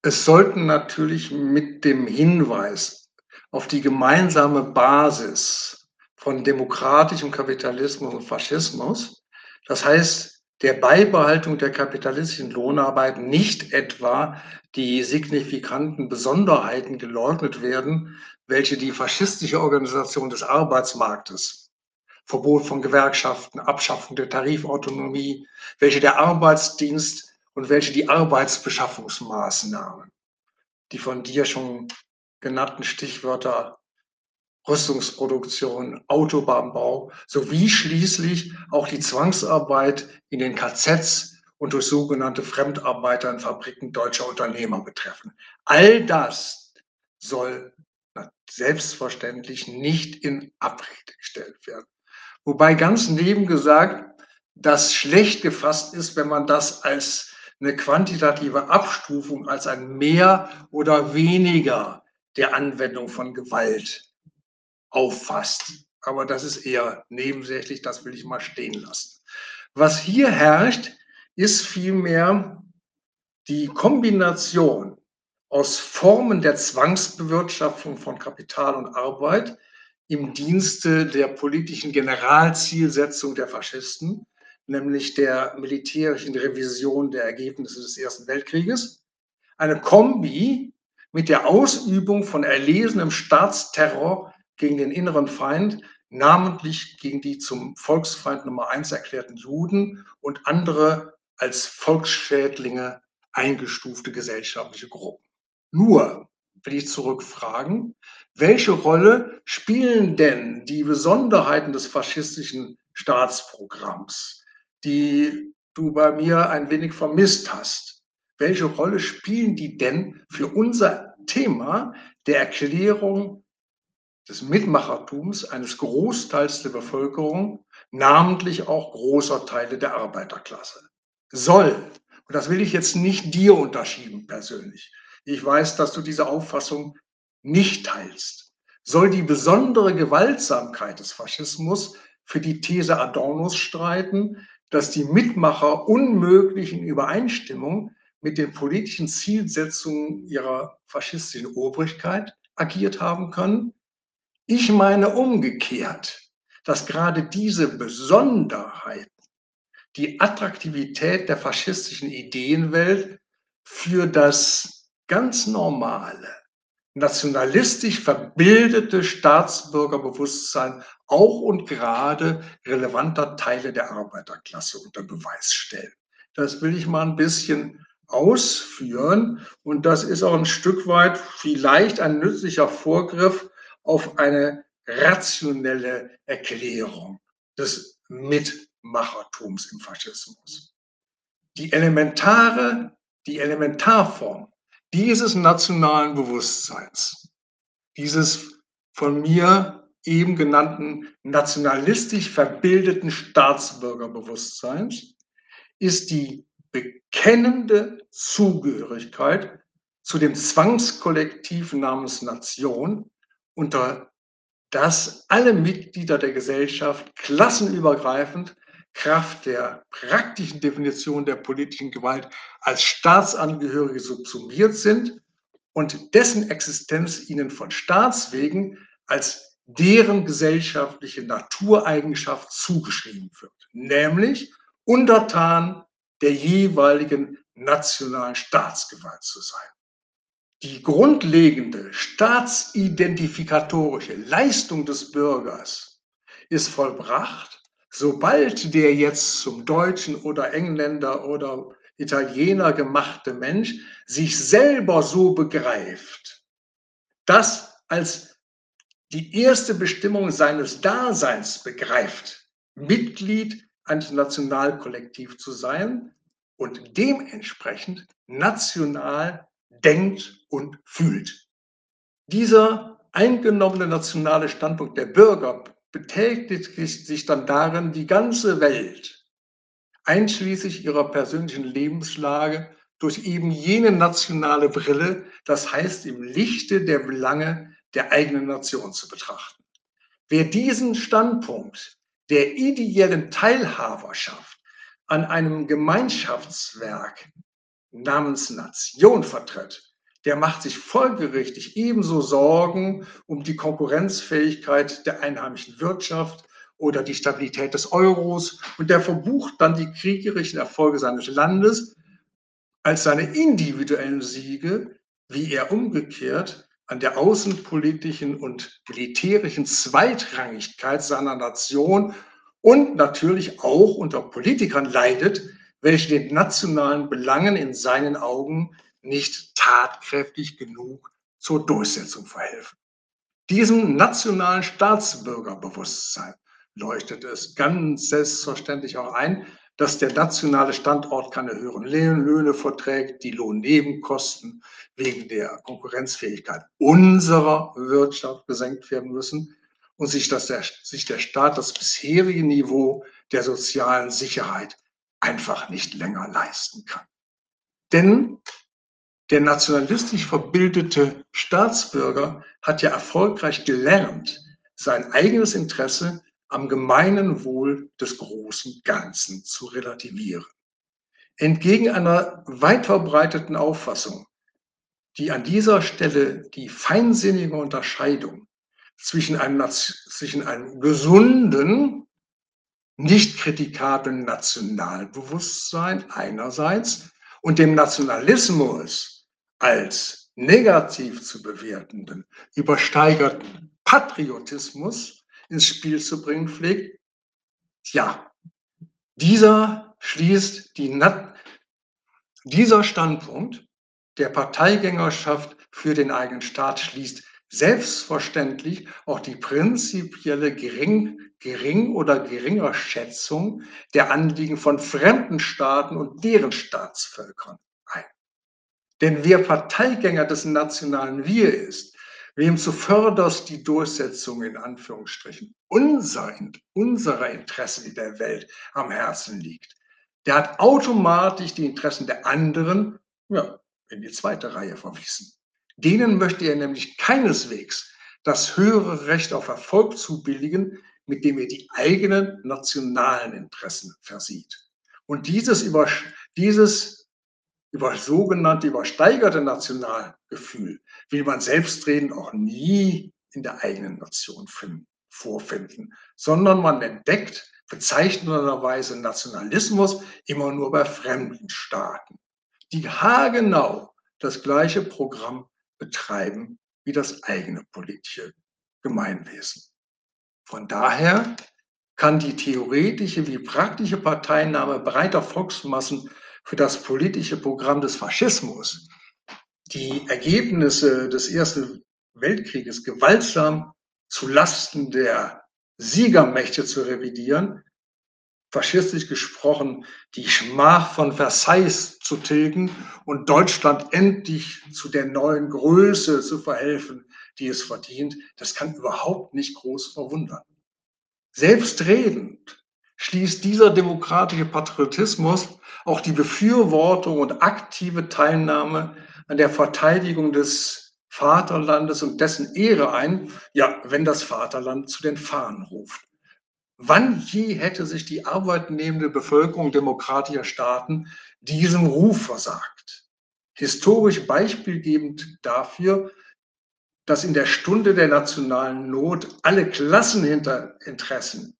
Es sollten natürlich mit dem Hinweis auf die gemeinsame Basis von demokratischem Kapitalismus und Faschismus, das heißt der Beibehaltung der kapitalistischen Lohnarbeit nicht etwa die signifikanten Besonderheiten geleugnet werden, welche die faschistische Organisation des Arbeitsmarktes Verbot von Gewerkschaften, Abschaffung der Tarifautonomie, welche der Arbeitsdienst und welche die Arbeitsbeschaffungsmaßnahmen, die von dir schon genannten Stichwörter Rüstungsproduktion, Autobahnbau sowie schließlich auch die Zwangsarbeit in den KZs und durch sogenannte Fremdarbeiter in Fabriken deutscher Unternehmer betreffen. All das soll selbstverständlich nicht in Abrede gestellt werden. Wobei ganz nebengesagt, das schlecht gefasst ist, wenn man das als eine quantitative Abstufung, als ein Mehr oder weniger der Anwendung von Gewalt auffasst. Aber das ist eher nebensächlich, das will ich mal stehen lassen. Was hier herrscht, ist vielmehr die Kombination aus Formen der Zwangsbewirtschaftung von Kapital und Arbeit im Dienste der politischen Generalzielsetzung der Faschisten, nämlich der militärischen Revision der Ergebnisse des Ersten Weltkrieges. Eine Kombi mit der Ausübung von erlesenem Staatsterror gegen den inneren Feind, namentlich gegen die zum Volksfeind Nummer eins erklärten Juden und andere als Volksschädlinge eingestufte gesellschaftliche Gruppen. Nur will ich zurückfragen, welche Rolle spielen denn die Besonderheiten des faschistischen Staatsprogramms, die du bei mir ein wenig vermisst hast? Welche Rolle spielen die denn für unser Thema der Erklärung des Mitmachertums eines Großteils der Bevölkerung, namentlich auch großer Teile der Arbeiterklasse. Soll, und das will ich jetzt nicht dir unterschieben persönlich, ich weiß, dass du diese Auffassung nicht teilst, soll die besondere Gewaltsamkeit des Faschismus für die These Adornos streiten, dass die Mitmacher unmöglich in Übereinstimmung mit den politischen Zielsetzungen ihrer faschistischen Obrigkeit agiert haben können, ich meine umgekehrt, dass gerade diese Besonderheiten die Attraktivität der faschistischen Ideenwelt für das ganz normale, nationalistisch verbildete Staatsbürgerbewusstsein auch und gerade relevanter Teile der Arbeiterklasse unter Beweis stellen. Das will ich mal ein bisschen ausführen und das ist auch ein Stück weit vielleicht ein nützlicher Vorgriff auf eine rationelle Erklärung des Mitmachertums im Faschismus. Die elementare, die Elementarform dieses nationalen Bewusstseins, dieses von mir eben genannten nationalistisch verbildeten Staatsbürgerbewusstseins, ist die bekennende Zugehörigkeit zu dem Zwangskollektiv namens Nation, unter das alle Mitglieder der Gesellschaft klassenübergreifend Kraft der praktischen Definition der politischen Gewalt als Staatsangehörige subsumiert sind und dessen Existenz ihnen von Staatswegen als deren gesellschaftliche Natureigenschaft zugeschrieben wird, nämlich untertan der jeweiligen nationalen Staatsgewalt zu sein. Die grundlegende staatsidentifikatoriche Leistung des Bürgers ist vollbracht, sobald der jetzt zum Deutschen oder Engländer oder Italiener gemachte Mensch sich selber so begreift, das als die erste Bestimmung seines Daseins begreift, Mitglied eines Nationalkollektivs zu sein und dementsprechend national denkt und fühlt. Dieser eingenommene nationale Standpunkt der Bürger betätigt sich dann darin, die ganze Welt einschließlich ihrer persönlichen Lebenslage, durch eben jene nationale Brille, das heißt im Lichte der Belange der eigenen Nation zu betrachten. Wer diesen Standpunkt der ideellen Teilhaberschaft an einem Gemeinschaftswerk namens Nation vertritt, der macht sich folgerichtig ebenso Sorgen um die Konkurrenzfähigkeit der einheimischen Wirtschaft oder die Stabilität des Euros und der verbucht dann die kriegerischen Erfolge seines Landes als seine individuellen Siege, wie er umgekehrt an der außenpolitischen und militärischen Zweitrangigkeit seiner Nation und natürlich auch unter Politikern leidet, welche den nationalen Belangen in seinen Augen nicht tatkräftig genug zur Durchsetzung verhelfen. Diesem nationalen Staatsbürgerbewusstsein leuchtet es ganz selbstverständlich auch ein, dass der nationale Standort keine höheren Löhne verträgt, die Lohnnebenkosten wegen der Konkurrenzfähigkeit unserer Wirtschaft gesenkt werden müssen und sich, dass der, sich der Staat das bisherige Niveau der sozialen Sicherheit einfach nicht länger leisten kann. Denn der nationalistisch verbildete Staatsbürger hat ja erfolgreich gelernt, sein eigenes Interesse am gemeinen Wohl des großen Ganzen zu relativieren. Entgegen einer weit verbreiteten Auffassung, die an dieser Stelle die feinsinnige Unterscheidung zwischen einem, zwischen einem gesunden, nicht kritikablen Nationalbewusstsein einerseits und dem Nationalismus als negativ zu bewertenden, übersteigerten Patriotismus ins Spiel zu bringen pflegt. Ja, dieser schließt die, dieser Standpunkt der Parteigängerschaft für den eigenen Staat schließt selbstverständlich auch die prinzipielle Gering, Gering- oder Geringerschätzung der Anliegen von fremden Staaten und deren Staatsvölkern ein. Denn wer Parteigänger des nationalen Wir ist, wem zuvörderst die Durchsetzung in Anführungsstrichen unser, unserer Interessen in der Welt am Herzen liegt, der hat automatisch die Interessen der anderen ja, in die zweite Reihe verwiesen. Denen möchte er nämlich keineswegs das höhere Recht auf Erfolg zubilligen, mit dem er die eigenen nationalen Interessen versieht. Und dieses, über, dieses über sogenannte übersteigerte Nationalgefühl will man selbstredend auch nie in der eigenen Nation finden, vorfinden, sondern man entdeckt bezeichnenderweise Nationalismus immer nur bei fremden Staaten, die haargenau das gleiche Programm betreiben wie das eigene politische Gemeinwesen. Von daher kann die theoretische wie praktische Parteinahme breiter Volksmassen für das politische Programm des Faschismus die Ergebnisse des Ersten Weltkrieges gewaltsam zu Lasten der Siegermächte zu revidieren, faschistisch gesprochen, die Schmach von Versailles zu tilgen und Deutschland endlich zu der neuen Größe zu verhelfen, die es verdient, das kann überhaupt nicht groß verwundern. Selbstredend schließt dieser demokratische Patriotismus auch die Befürwortung und aktive Teilnahme an der Verteidigung des Vaterlandes und dessen Ehre ein, ja, wenn das Vaterland zu den Fahnen ruft. Wann je hätte sich die arbeitnehmende Bevölkerung demokratischer Staaten diesem Ruf versagt? Historisch beispielgebend dafür, dass in der Stunde der nationalen Not alle Klasseninteressen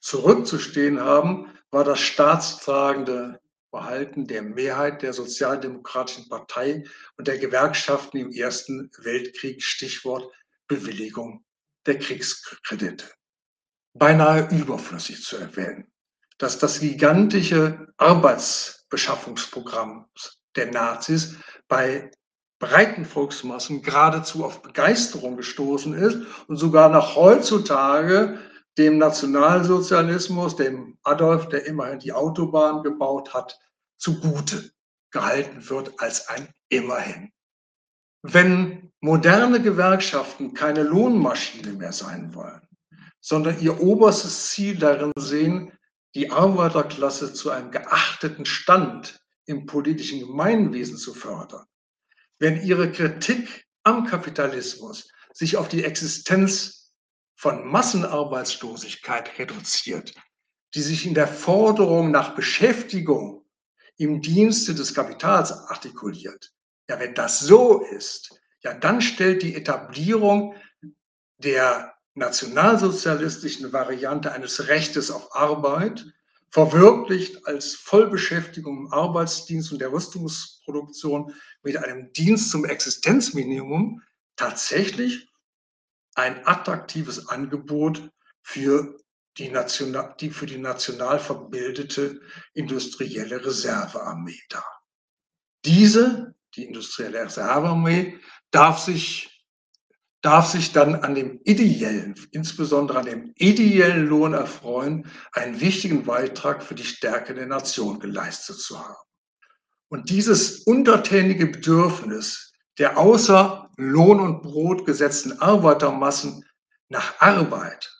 zurückzustehen haben, war das staatstragende Verhalten der Mehrheit der Sozialdemokratischen Partei und der Gewerkschaften im Ersten Weltkrieg, Stichwort Bewilligung der Kriegskredite. Beinahe überflüssig zu erwähnen, dass das gigantische Arbeitsbeschaffungsprogramm der Nazis bei breiten Volksmassen geradezu auf Begeisterung gestoßen ist und sogar noch heutzutage dem Nationalsozialismus, dem Adolf, der immerhin die Autobahn gebaut hat, zugute gehalten wird als ein immerhin. Wenn moderne Gewerkschaften keine Lohnmaschine mehr sein wollen, sondern ihr oberstes Ziel darin sehen, die Arbeiterklasse zu einem geachteten Stand im politischen Gemeinwesen zu fördern, wenn ihre Kritik am Kapitalismus sich auf die Existenz von Massenarbeitslosigkeit reduziert, die sich in der Forderung nach Beschäftigung im Dienste des Kapitals artikuliert. Ja, wenn das so ist, ja, dann stellt die Etablierung der nationalsozialistischen Variante eines Rechtes auf Arbeit, verwirklicht als Vollbeschäftigung im Arbeitsdienst und der Rüstungsproduktion mit einem Dienst zum Existenzminimum, tatsächlich ein attraktives Angebot für die, national, die für die national verbildete industrielle Reservearmee dar. Diese, die industrielle Reservearmee, darf sich, darf sich dann an dem ideellen, insbesondere an dem ideellen Lohn erfreuen, einen wichtigen Beitrag für die Stärke der Nation geleistet zu haben. Und dieses untertänige Bedürfnis der außer Lohn und Brot gesetzten Arbeitermassen nach Arbeit,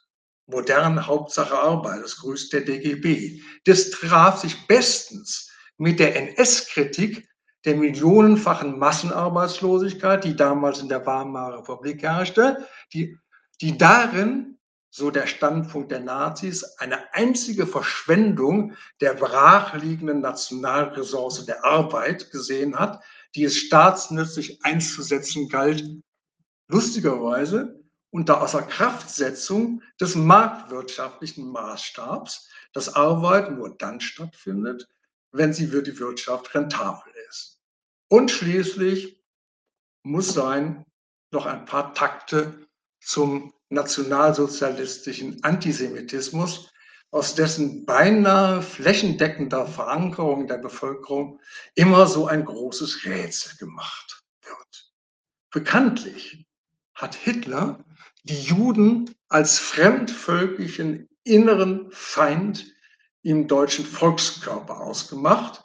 modern Hauptsache Arbeit, das grüßt der DGB. Das traf sich bestens mit der NS-Kritik der millionenfachen Massenarbeitslosigkeit, die damals in der Weimarer Republik herrschte, die, die darin, so der Standpunkt der Nazis, eine einzige Verschwendung der brachliegenden Nationalressource der Arbeit gesehen hat, die es staatsnützig einzusetzen galt, lustigerweise unter Außerkraftsetzung des marktwirtschaftlichen Maßstabs, dass Arbeit nur dann stattfindet, wenn sie für die Wirtschaft rentabel ist. Und schließlich muss sein noch ein paar Takte zum nationalsozialistischen Antisemitismus, aus dessen beinahe flächendeckender Verankerung der Bevölkerung immer so ein großes Rätsel gemacht wird. Bekanntlich hat Hitler die Juden als fremdvölkischen inneren Feind im deutschen Volkskörper ausgemacht,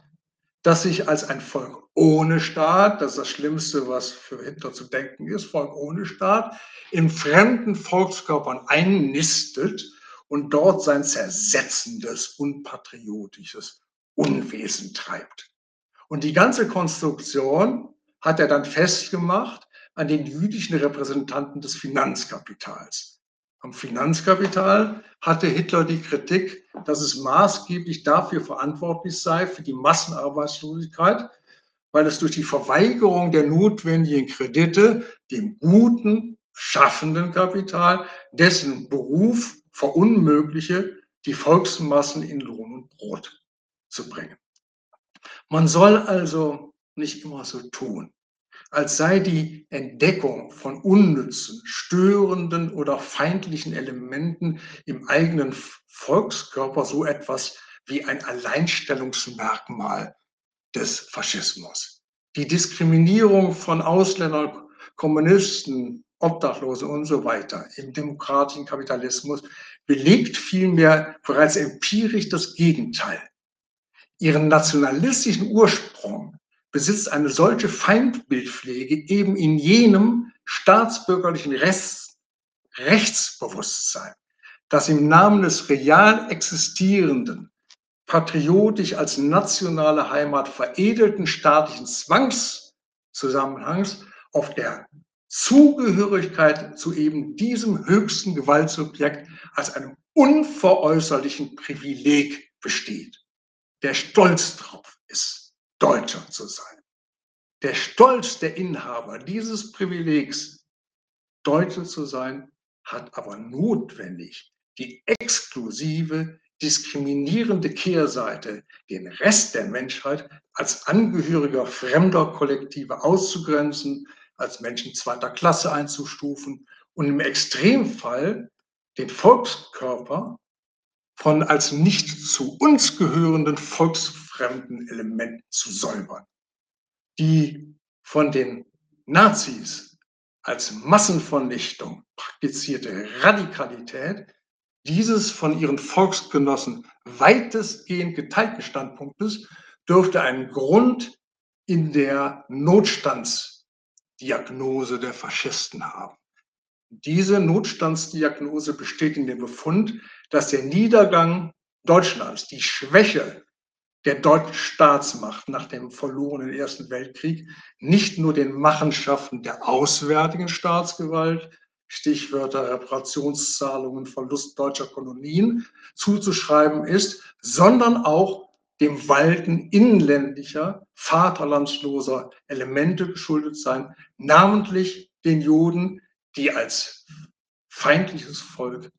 das sich als ein Volk ohne Staat, das ist das Schlimmste, was für Hitler zu denken ist, Volk ohne Staat, in fremden Volkskörpern einnistet und dort sein zersetzendes, unpatriotisches Unwesen treibt. Und die ganze Konstruktion hat er dann festgemacht an den jüdischen Repräsentanten des Finanzkapitals. Am Finanzkapital hatte Hitler die Kritik, dass es maßgeblich dafür verantwortlich sei, für die Massenarbeitslosigkeit, weil es durch die Verweigerung der notwendigen Kredite dem guten, schaffenden Kapital, dessen Beruf verunmögliche, die Volksmassen in Lohn und Brot zu bringen. Man soll also nicht immer so tun, als sei die Entdeckung von unnützen, störenden oder feindlichen Elementen im eigenen Volkskörper so etwas wie ein Alleinstellungsmerkmal des Faschismus. Die Diskriminierung von Ausländern, Kommunisten, Obdachlose und so weiter im demokratischen Kapitalismus belegt vielmehr bereits empirisch das Gegenteil. Ihren nationalistischen Ursprung besitzt eine solche Feindbildpflege eben in jenem staatsbürgerlichen Rechts Rechtsbewusstsein, das im Namen des real existierenden, patriotisch als nationale Heimat veredelten staatlichen Zwangszusammenhangs auf der Zugehörigkeit zu eben diesem höchsten Gewaltsubjekt als einem unveräußerlichen Privileg besteht, der stolz drauf ist, Deutscher zu sein. Der Stolz der Inhaber dieses Privilegs, Deutscher zu sein, hat aber notwendig die exklusive diskriminierende Kehrseite, den Rest der Menschheit als Angehöriger fremder Kollektive auszugrenzen, als Menschen zweiter Klasse einzustufen und im Extremfall den Volkskörper von als nicht zu uns gehörenden volksfremden Elementen zu säubern. Die von den Nazis als Massenvernichtung praktizierte Radikalität dieses von ihren Volksgenossen weitestgehend geteilten Standpunktes dürfte einen Grund in der Notstandsdiagnose der Faschisten haben. Diese Notstandsdiagnose besteht in dem Befund, dass der Niedergang Deutschlands, die Schwäche der deutschen Staatsmacht nach dem verlorenen Ersten Weltkrieg nicht nur den Machenschaften der auswärtigen Staatsgewalt, Stichwörter Reparationszahlungen, Verlust deutscher Kolonien zuzuschreiben ist, sondern auch dem Walten inländlicher, vaterlandsloser Elemente geschuldet sein, namentlich den Juden, die als feindliches Volk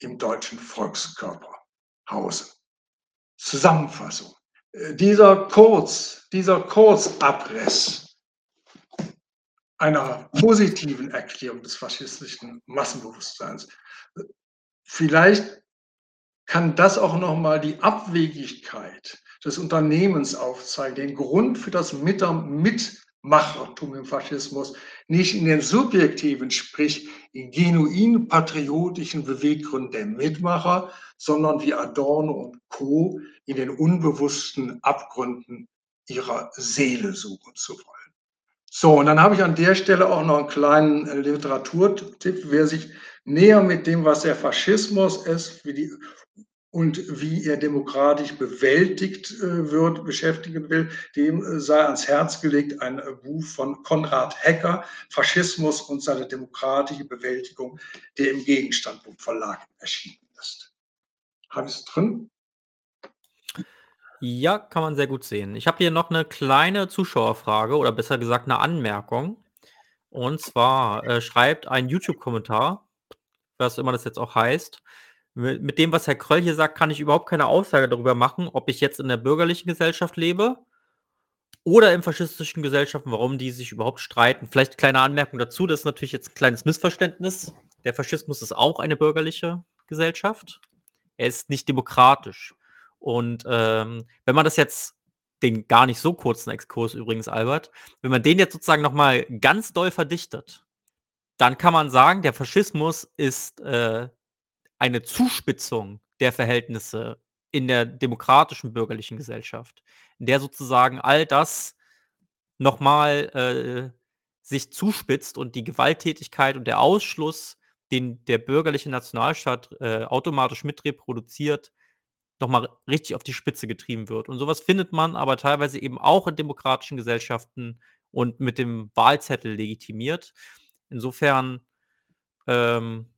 im deutschen Volkskörper hausen. Zusammenfassung. Äh, dieser Kurz, dieser Kurzabriss einer positiven Erklärung des faschistischen Massenbewusstseins. Vielleicht kann das auch nochmal die Abwegigkeit des Unternehmens aufzeigen, den Grund für das Mitmachertum im Faschismus, nicht in den subjektiven, sprich in genuin patriotischen Beweggründen der Mitmacher, sondern wie Adorno und Co. in den unbewussten Abgründen ihrer Seele suchen zu wollen. So, und dann habe ich an der Stelle auch noch einen kleinen äh, Literaturtipp. Wer sich näher mit dem, was der Faschismus ist wie die, und wie er demokratisch bewältigt äh, wird, beschäftigen will, dem äh, sei ans Herz gelegt ein Buch von Konrad Hecker, Faschismus und seine demokratische Bewältigung, der im Gegenstandbuch Verlag erschienen ist. Habe ich es drin? Ja, kann man sehr gut sehen. Ich habe hier noch eine kleine Zuschauerfrage oder besser gesagt eine Anmerkung. Und zwar äh, schreibt ein YouTube-Kommentar, was immer das jetzt auch heißt, mit, dem, was Herr Kröll hier sagt, kann ich überhaupt keine Aussage darüber machen, ob ich jetzt in der bürgerlichen Gesellschaft lebe oder in faschistischen Gesellschaften, warum die sich überhaupt streiten. Vielleicht kleine Anmerkung dazu, das ist natürlich jetzt ein kleines Missverständnis. Der Faschismus ist auch eine bürgerliche Gesellschaft. Er ist nicht demokratisch. Und ähm, wenn man das jetzt, den gar nicht so kurzen Exkurs übrigens, Albert, wenn man den jetzt sozusagen nochmal ganz doll verdichtet, dann kann man sagen, der Faschismus ist äh, eine Zuspitzung der Verhältnisse in der demokratischen bürgerlichen Gesellschaft, in der sozusagen all das nochmal äh, sich zuspitzt und die Gewalttätigkeit und der Ausschluss, den der bürgerliche Nationalstaat äh, automatisch mitreproduziert, nochmal richtig auf die Spitze getrieben wird. Und sowas findet man aber teilweise eben auch in demokratischen Gesellschaften und mit dem Wahlzettel legitimiert. Insofern, ähm,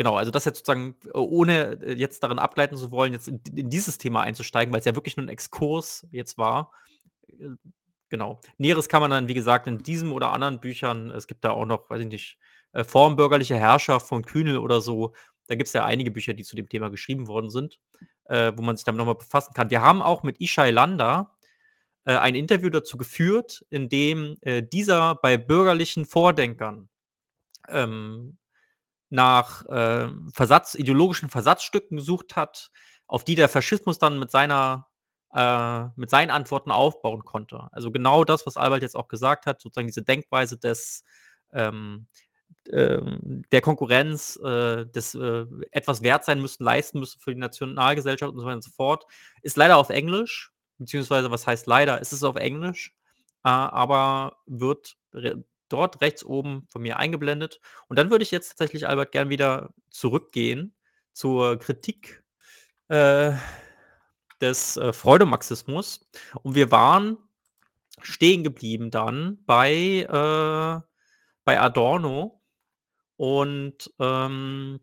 genau, also das jetzt sozusagen, äh, ohne äh, jetzt darin ableiten zu wollen, jetzt in, in dieses Thema einzusteigen, weil es ja wirklich nur ein Exkurs jetzt war. Äh, genau. Näheres kann man dann, wie gesagt, in diesem oder anderen Büchern, es gibt da auch noch, weiß ich nicht, Formbürgerliche Herrschaft von Kühnel oder so. Da gibt es ja einige Bücher, die zu dem Thema geschrieben worden sind äh, wo man sich damit nochmal befassen kann. Wir haben auch mit Ishai Landa äh, ein Interview dazu geführt, in dem äh, dieser bei bürgerlichen Vordenkern ähm, nach äh, Versatz, ideologischen Versatzstücken gesucht hat, auf die der Faschismus dann mit seiner äh, mit seinen Antworten aufbauen konnte. Also genau das, was Albert jetzt auch gesagt hat, sozusagen diese Denkweise des ähm, ähm, der Konkurrenz, äh, des äh, etwas wert sein müssen, leisten müssen für die Nationalgesellschaft und so weiter und so fort, ist leider auf Englisch, beziehungsweise was heißt leider, ist es auf Englisch, äh, aber wird dort rechts oben von mir eingeblendet. Und dann würde ich jetzt tatsächlich, Albert, gern wieder zurückgehen zur Kritik äh, des äh, Freudemarxismus. Und wir waren stehen geblieben dann bei, äh, bei Adorno, und, ähm,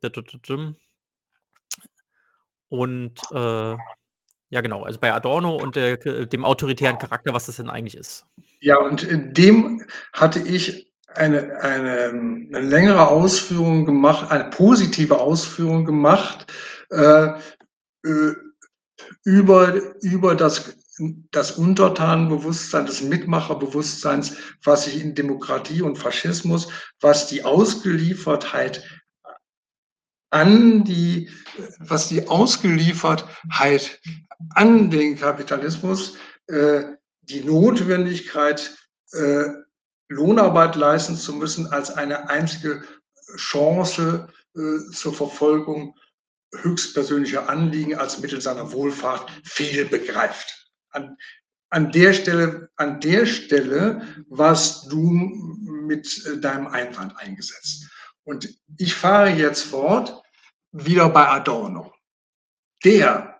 und, äh, ja genau, also bei Adorno und der, dem autoritären Charakter, was das denn eigentlich ist. Ja, und in dem hatte ich eine, eine, eine längere Ausführung gemacht, eine positive Ausführung gemacht, äh, äh, über, über das, das Untertanenbewusstsein, des Mitmacherbewusstseins, was sich in Demokratie und Faschismus, was die Ausgeliefertheit an die, was die Ausgeliefertheit an den Kapitalismus, äh, die Notwendigkeit, äh, Lohnarbeit leisten zu müssen, als eine einzige Chance äh, zur Verfolgung höchstpersönlicher Anliegen als Mittel seiner Wohlfahrt fehlbegreift. An, an der Stelle, an der Stelle warst du mit äh, deinem Einwand eingesetzt. Und ich fahre jetzt fort, wieder bei Adorno. Der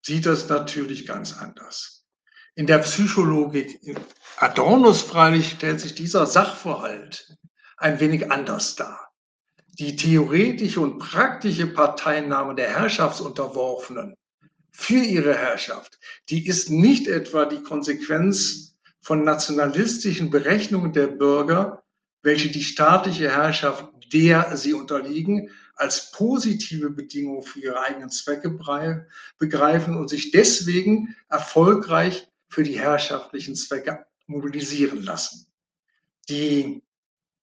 sieht das natürlich ganz anders. In der Psychologik Adornos freilich stellt sich dieser Sachverhalt ein wenig anders dar. Die theoretische und praktische Parteinahme der Herrschaftsunterworfenen für ihre Herrschaft, die ist nicht etwa die Konsequenz von nationalistischen Berechnungen der Bürger, welche die staatliche Herrschaft, der sie unterliegen, als positive Bedingung für ihre eigenen Zwecke begreifen und sich deswegen erfolgreich für die herrschaftlichen Zwecke mobilisieren lassen. Die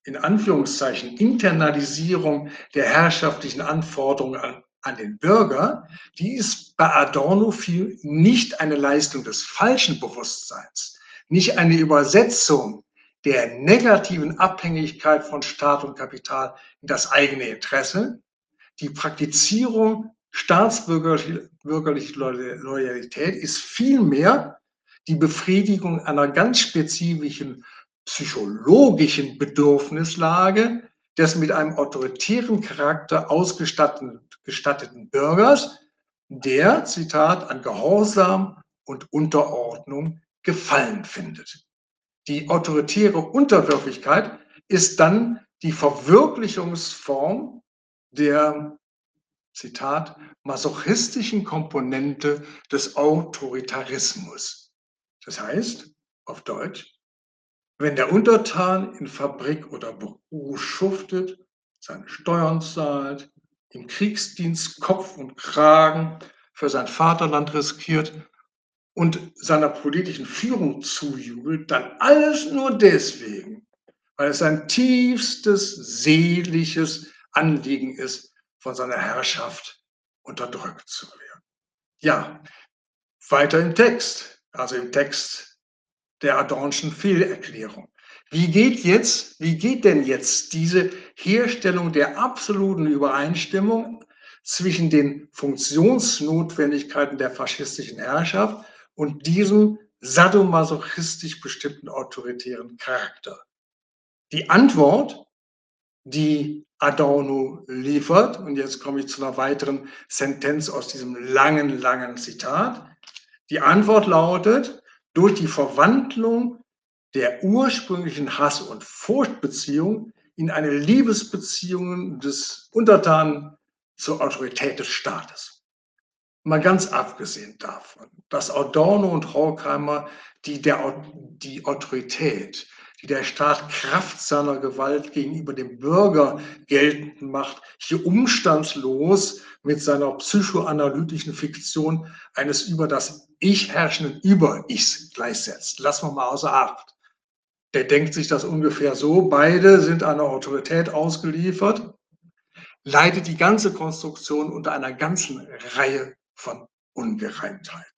in Anführungszeichen Internalisierung der herrschaftlichen Anforderungen an, an den Bürger, die ist bei Adorno viel nicht eine Leistung des falschen Bewusstseins, nicht eine Übersetzung der negativen Abhängigkeit von Staat und Kapital in das eigene Interesse, die Praktizierung staatsbürgerlicher Loyalität ist vielmehr die Befriedigung einer ganz spezifischen psychologischen Bedürfnislage des mit einem autoritären Charakter ausgestatteten Bürgers, der, Zitat, an Gehorsam und Unterordnung Gefallen findet. Die autoritäre Unterwürfigkeit ist dann die Verwirklichungsform der, Zitat, masochistischen Komponente des Autoritarismus. Das heißt, auf Deutsch, wenn der Untertan in Fabrik oder Beruf schuftet, seine Steuern zahlt, im Kriegsdienst Kopf und Kragen für sein Vaterland riskiert und seiner politischen Führung zujubelt, dann alles nur deswegen, weil es sein tiefstes seelisches Anliegen ist, von seiner Herrschaft unterdrückt zu werden. Ja, weiter im Text, also im Text der Adornschen Fehlerklärung. Wie geht jetzt, wie geht denn jetzt diese Herstellung der absoluten Übereinstimmung zwischen den Funktionsnotwendigkeiten der faschistischen Herrschaft und diesem sadomasochistisch bestimmten autoritären Charakter? Die Antwort, die Adorno liefert, und jetzt komme ich zu einer weiteren Sentenz aus diesem langen, langen Zitat. Die Antwort lautet, durch die Verwandlung der ursprünglichen Hass- und Furchtbeziehung in eine Liebesbeziehung des Untertanen zur Autorität des Staates. Mal ganz abgesehen davon, dass Adorno und Horkheimer die, der, die Autorität, die der Staat Kraft seiner Gewalt gegenüber dem Bürger geltend macht, hier umstandslos mit seiner psychoanalytischen Fiktion eines über das Ich herrschenden Über-Ichs gleichsetzt. Lassen wir mal außer Acht. Der denkt sich das ungefähr so, beide sind einer Autorität ausgeliefert, leidet die ganze Konstruktion unter einer ganzen Reihe von Ungereimtheiten.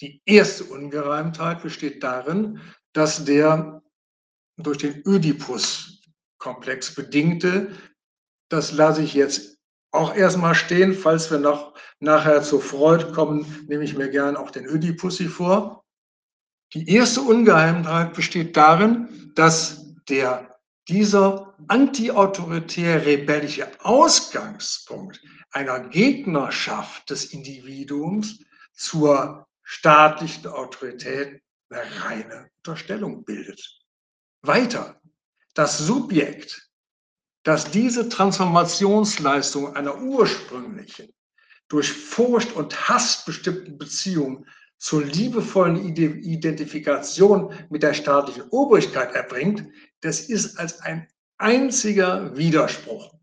Die erste Ungereimtheit besteht darin, dass der durch den Ödipus-Komplex bedingte, das lasse ich jetzt auch erstmal stehen, falls wir noch nachher zu Freud kommen, nehme ich mir gern auch den Ödipussi vor. Die erste Ungeheimheit besteht darin, dass der, dieser antiautoritär-rebellische Ausgangspunkt einer Gegnerschaft des Individuums zur staatlichen Autorität eine reine Unterstellung bildet. Weiter, das Subjekt, das diese Transformationsleistung einer ursprünglichen, durch Furcht und Hass bestimmten Beziehung zur liebevollen Identifikation mit der staatlichen Obrigkeit erbringt, das ist als ein einziger Widerspruch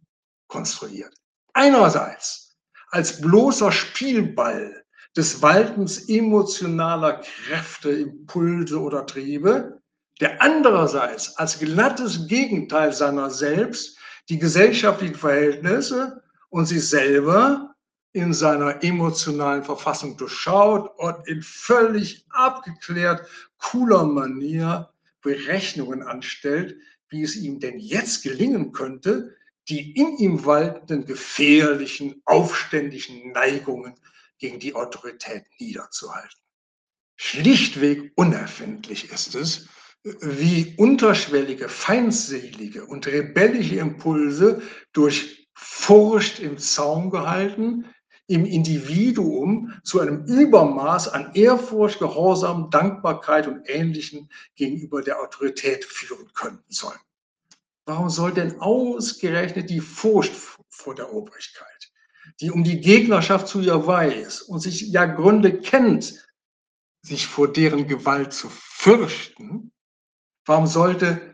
konstruiert. Einerseits als bloßer Spielball des Waltens emotionaler Kräfte, Impulse oder Triebe, der andererseits als glattes Gegenteil seiner selbst die gesellschaftlichen Verhältnisse und sich selber in seiner emotionalen Verfassung durchschaut und in völlig abgeklärt cooler Manier Berechnungen anstellt, wie es ihm denn jetzt gelingen könnte, die in ihm waltenden gefährlichen, aufständischen Neigungen gegen die Autorität niederzuhalten. Schlichtweg unerfindlich ist es, wie unterschwellige, feindselige und rebellische Impulse durch Furcht im Zaum gehalten, im Individuum zu einem Übermaß an Ehrfurcht, Gehorsam, Dankbarkeit und Ähnlichem gegenüber der Autorität führen könnten sollen. Warum soll denn ausgerechnet die Furcht vor der Obrigkeit, die um die Gegnerschaft zu ihr weiß und sich ja Gründe kennt, sich vor deren Gewalt zu fürchten, warum sollte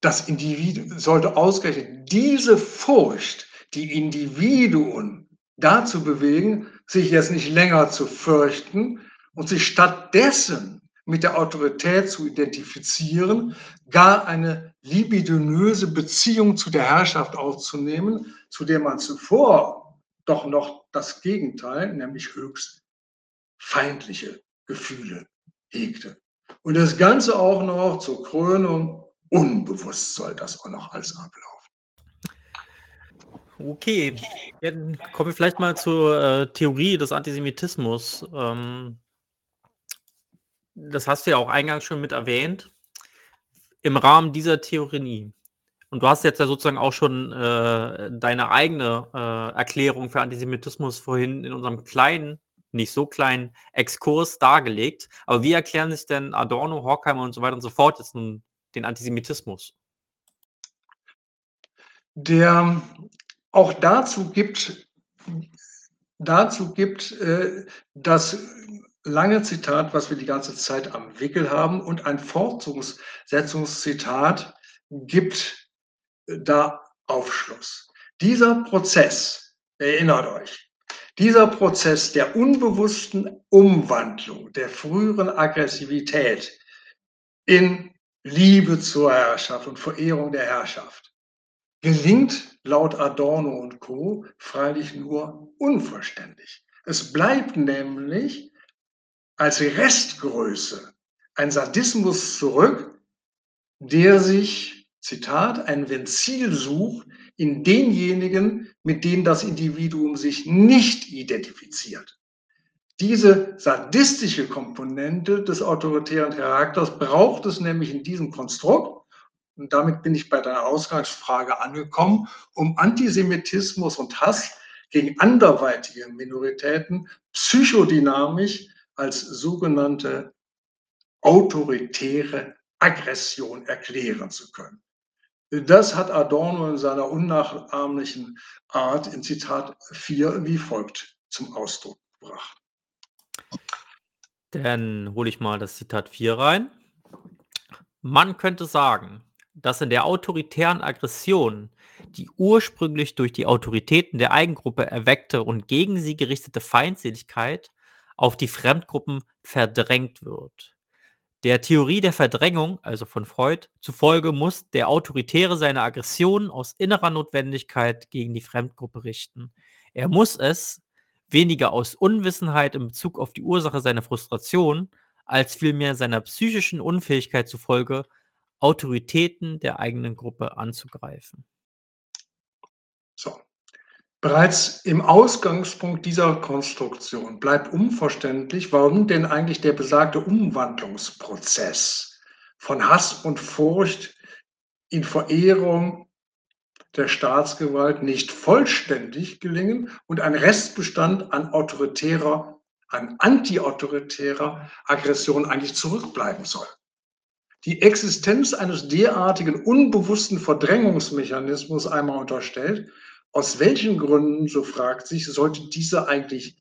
das Individuum, sollte ausgerechnet diese Furcht die Individuen dazu bewegen, sich jetzt nicht länger zu fürchten und sich stattdessen mit der Autorität zu identifizieren, gar eine libidinöse Beziehung zu der Herrschaft aufzunehmen, zu der man zuvor doch noch das Gegenteil, nämlich höchst feindliche Gefühle hegte. Und das Ganze auch noch zur Krönung, unbewusst soll das auch noch alles ablaufen. Okay, dann kommen wir vielleicht mal zur äh, Theorie des Antisemitismus. Ähm, das hast du ja auch eingangs schon mit erwähnt, im Rahmen dieser Theorie. Und du hast jetzt ja sozusagen auch schon äh, deine eigene äh, Erklärung für Antisemitismus vorhin in unserem kleinen, nicht so kleinen Exkurs dargelegt. Aber wie erklären sich denn Adorno, Horkheimer und so weiter und so fort jetzt nun den Antisemitismus? Der auch dazu gibt, dazu gibt äh, das lange Zitat, was wir die ganze Zeit am Wickel haben, und ein Fortsetzungszitat gibt da Aufschluss. Dieser Prozess, erinnert euch, dieser Prozess der unbewussten Umwandlung der früheren Aggressivität in Liebe zur Herrschaft und Verehrung der Herrschaft gelingt laut Adorno und Co. freilich nur unvollständig. Es bleibt nämlich als Restgröße ein Sadismus zurück, der sich, Zitat, ein Ventil sucht in denjenigen, mit denen das Individuum sich nicht identifiziert. Diese sadistische Komponente des autoritären Charakters braucht es nämlich in diesem Konstrukt, und damit bin ich bei deiner Ausgangsfrage angekommen, um Antisemitismus und Hass gegen anderweitige Minoritäten psychodynamisch als sogenannte autoritäre Aggression erklären zu können. Das hat Adorno in seiner unnachahmlichen Art in Zitat 4 wie folgt zum Ausdruck gebracht. Dann hole ich mal das Zitat 4 rein. Man könnte sagen, dass in der autoritären Aggression die ursprünglich durch die Autoritäten der Eigengruppe erweckte und gegen sie gerichtete Feindseligkeit auf die Fremdgruppen verdrängt wird. Der Theorie der Verdrängung, also von Freud, zufolge muss der Autoritäre seine Aggression aus innerer Notwendigkeit gegen die Fremdgruppe richten. Er muss es weniger aus Unwissenheit in Bezug auf die Ursache seiner Frustration, als vielmehr seiner psychischen Unfähigkeit zufolge, Autoritäten der eigenen Gruppe anzugreifen. So. Bereits im Ausgangspunkt dieser Konstruktion bleibt unverständlich, warum denn eigentlich der besagte Umwandlungsprozess von Hass und Furcht in Verehrung der Staatsgewalt nicht vollständig gelingen und ein Restbestand an autoritärer, an antiautoritärer Aggression eigentlich zurückbleiben soll. Die Existenz eines derartigen unbewussten Verdrängungsmechanismus einmal unterstellt aus welchen Gründen, so fragt sich, sollte dieser eigentlich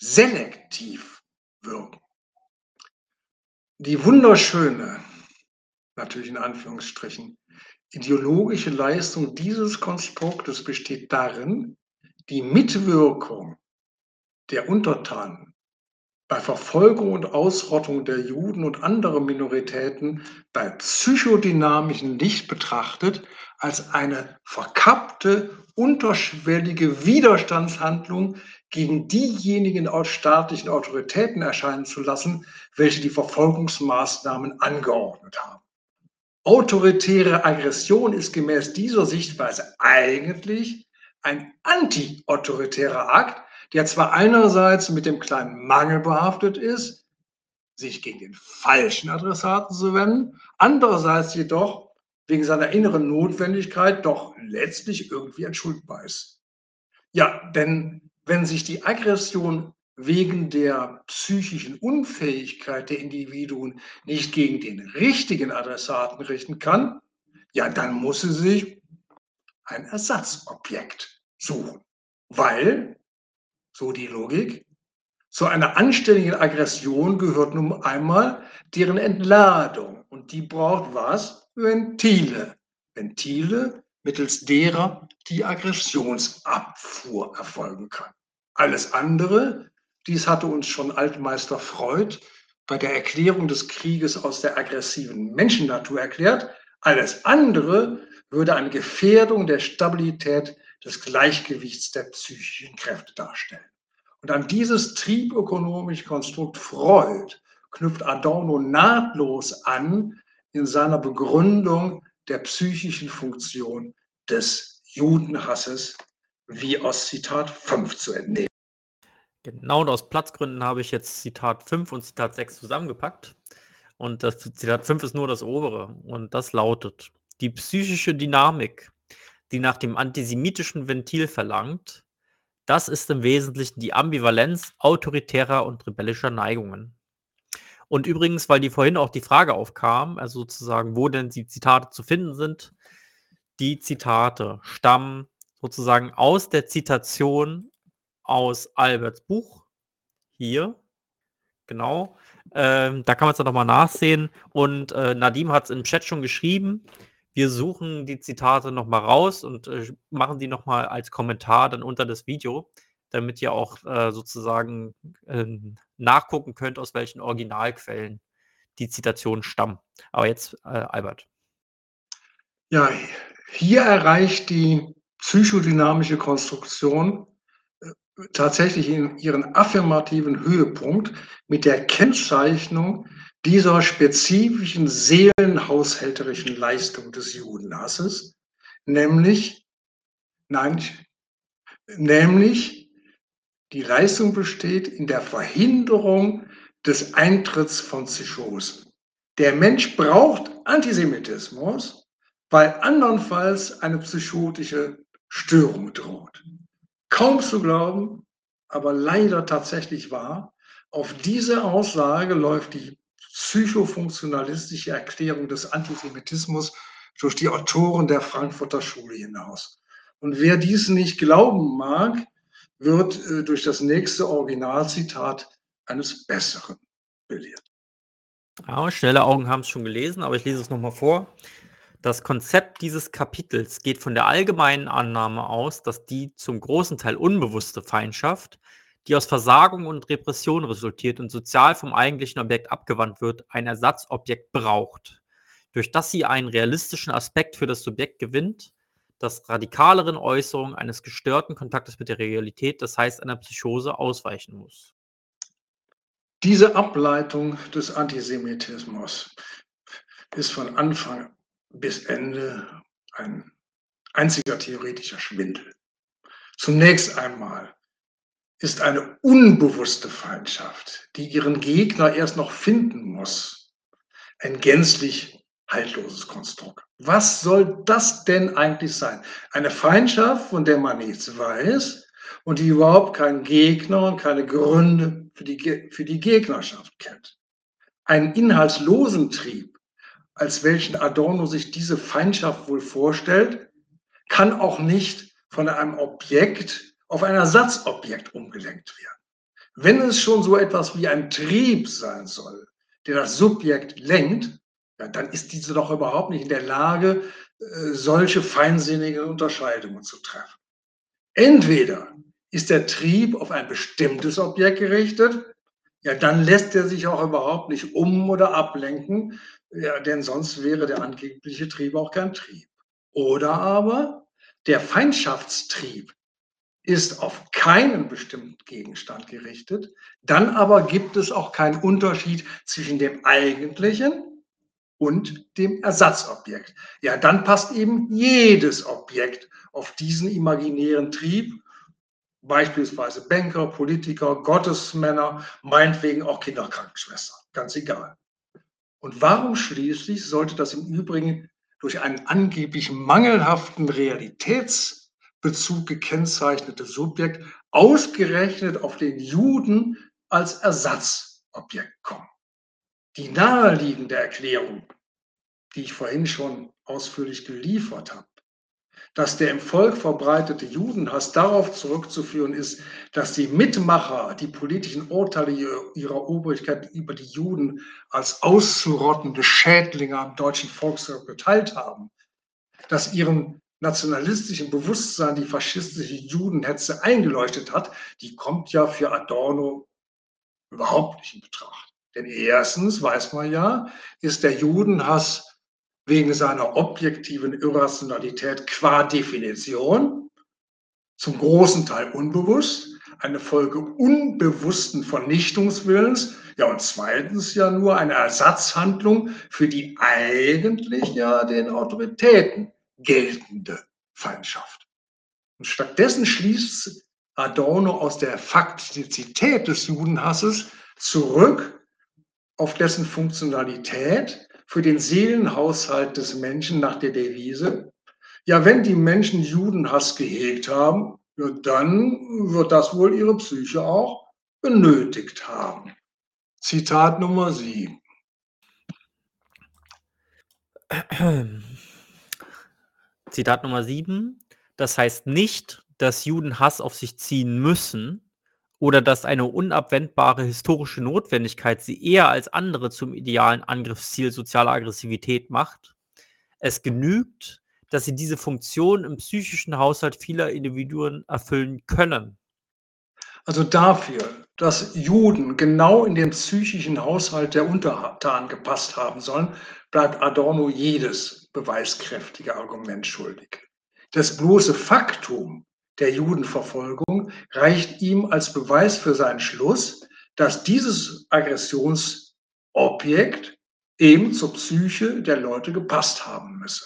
selektiv wirken? Die wunderschöne, natürlich in Anführungsstrichen, ideologische Leistung dieses Konstruktes besteht darin, die Mitwirkung der Untertanen bei Verfolgung und Ausrottung der Juden und anderer Minoritäten bei psychodynamischen Licht betrachtet als eine verkappte, unterschwellige Widerstandshandlung gegen diejenigen staatlichen Autoritäten erscheinen zu lassen, welche die Verfolgungsmaßnahmen angeordnet haben. Autoritäre Aggression ist gemäß dieser Sichtweise eigentlich ein anti-autoritärer Akt, der zwar einerseits mit dem kleinen Mangel behaftet ist, sich gegen den falschen Adressaten zu wenden, andererseits jedoch wegen seiner inneren Notwendigkeit doch letztlich irgendwie entschuldbar ist. Ja, denn wenn sich die Aggression wegen der psychischen Unfähigkeit der Individuen nicht gegen den richtigen Adressaten richten kann, ja, dann muss sie sich ein Ersatzobjekt suchen, weil so die Logik. Zu einer anständigen Aggression gehört nun einmal deren Entladung. Und die braucht was? Ventile. Ventile, mittels derer die Aggressionsabfuhr erfolgen kann. Alles andere, dies hatte uns schon Altmeister Freud bei der Erklärung des Krieges aus der aggressiven Menschennatur erklärt, alles andere würde eine Gefährdung der Stabilität des Gleichgewichts der psychischen Kräfte darstellen. Und an dieses triebökonomische Konstrukt Freud knüpft Adorno nahtlos an in seiner Begründung der psychischen Funktion des Judenhasses, wie aus Zitat 5 zu entnehmen. Genau, und aus Platzgründen habe ich jetzt Zitat 5 und Zitat 6 zusammengepackt. Und das Zitat 5 ist nur das obere. Und das lautet: Die psychische Dynamik die nach dem antisemitischen Ventil verlangt, das ist im Wesentlichen die Ambivalenz autoritärer und rebellischer Neigungen. Und übrigens, weil die vorhin auch die Frage aufkam, also sozusagen, wo denn die Zitate zu finden sind, die Zitate stammen sozusagen aus der Zitation aus Alberts Buch. Hier, genau. Ähm, da kann man es dann nochmal nachsehen. Und äh, Nadim hat es im Chat schon geschrieben. Wir suchen die Zitate nochmal raus und äh, machen die nochmal als Kommentar dann unter das Video, damit ihr auch äh, sozusagen äh, nachgucken könnt, aus welchen Originalquellen die Zitationen stammen. Aber jetzt, äh, Albert. Ja, hier erreicht die psychodynamische Konstruktion äh, tatsächlich ihren affirmativen Höhepunkt mit der Kennzeichnung dieser spezifischen seelenhaushälterischen Leistung des Judenhasses, nämlich, nein, nämlich die Leistung besteht in der Verhinderung des Eintritts von Psychosen. Der Mensch braucht Antisemitismus, weil andernfalls eine psychotische Störung droht. Kaum zu glauben, aber leider tatsächlich wahr. Auf diese Aussage läuft die psychofunktionalistische Erklärung des Antisemitismus durch die Autoren der Frankfurter Schule hinaus. Und wer dies nicht glauben mag, wird äh, durch das nächste Originalzitat eines Besseren belehrt. Ja, schnelle Augen haben es schon gelesen, aber ich lese es nochmal vor. Das Konzept dieses Kapitels geht von der allgemeinen Annahme aus, dass die zum großen Teil unbewusste Feindschaft die aus Versagung und Repression resultiert und sozial vom eigentlichen Objekt abgewandt wird, ein Ersatzobjekt braucht, durch das sie einen realistischen Aspekt für das Subjekt gewinnt, das radikaleren Äußerungen eines gestörten Kontaktes mit der Realität, das heißt einer Psychose, ausweichen muss. Diese Ableitung des Antisemitismus ist von Anfang bis Ende ein einziger theoretischer Schwindel. Zunächst einmal ist eine unbewusste Feindschaft, die ihren Gegner erst noch finden muss. Ein gänzlich haltloses Konstrukt. Was soll das denn eigentlich sein? Eine Feindschaft, von der man nichts weiß und die überhaupt keinen Gegner und keine Gründe für die, für die Gegnerschaft kennt. Einen inhaltslosen Trieb, als welchen Adorno sich diese Feindschaft wohl vorstellt, kann auch nicht von einem Objekt auf ein Ersatzobjekt umgelenkt werden. Wenn es schon so etwas wie ein Trieb sein soll, der das Subjekt lenkt, ja, dann ist diese doch überhaupt nicht in der Lage, äh, solche feinsinnigen Unterscheidungen zu treffen. Entweder ist der Trieb auf ein bestimmtes Objekt gerichtet, ja, dann lässt er sich auch überhaupt nicht um oder ablenken, ja, denn sonst wäre der angebliche Trieb auch kein Trieb. Oder aber der Feindschaftstrieb ist auf keinen bestimmten Gegenstand gerichtet, dann aber gibt es auch keinen Unterschied zwischen dem eigentlichen und dem Ersatzobjekt. Ja, dann passt eben jedes Objekt auf diesen imaginären Trieb, beispielsweise Banker, Politiker, Gottesmänner, meinetwegen auch Kinderkrankenschwestern, ganz egal. Und warum schließlich sollte das im Übrigen durch einen angeblich mangelhaften Realitätsbezug gekennzeichnete Subjekt ausgerechnet auf den Juden als Ersatzobjekt kommen? Die naheliegende Erklärung, die ich vorhin schon ausführlich geliefert habe, dass der im Volk verbreitete Judenhass darauf zurückzuführen ist, dass die Mitmacher die politischen Urteile ihrer Obrigkeit über die Juden als auszurottende Schädlinge am deutschen Volksvolk geteilt haben, dass ihrem nationalistischen Bewusstsein die faschistische Judenhetze eingeleuchtet hat, die kommt ja für Adorno überhaupt nicht in Betracht. Denn erstens weiß man ja, ist der Judenhass wegen seiner objektiven Irrationalität qua Definition, zum großen Teil unbewusst, eine Folge unbewussten Vernichtungswillens, ja und zweitens ja nur eine Ersatzhandlung für die eigentlich ja den Autoritäten geltende Feindschaft. Und stattdessen schließt Adorno aus der Faktizität des Judenhasses zurück auf dessen Funktionalität für den Seelenhaushalt des Menschen nach der Devise, ja, wenn die Menschen Judenhass gehegt haben, ja, dann wird das wohl ihre Psyche auch benötigt haben. Zitat Nummer 7. Zitat Nummer 7. Das heißt nicht, dass Juden Hass auf sich ziehen müssen, oder dass eine unabwendbare historische Notwendigkeit sie eher als andere zum idealen Angriffsziel sozialer Aggressivität macht. Es genügt, dass sie diese Funktion im psychischen Haushalt vieler Individuen erfüllen können. Also dafür, dass Juden genau in den psychischen Haushalt der Untertanen gepasst haben sollen, bleibt Adorno jedes beweiskräftige Argument schuldig. Das bloße Faktum, der Judenverfolgung reicht ihm als Beweis für seinen Schluss, dass dieses Aggressionsobjekt eben zur Psyche der Leute gepasst haben müsse.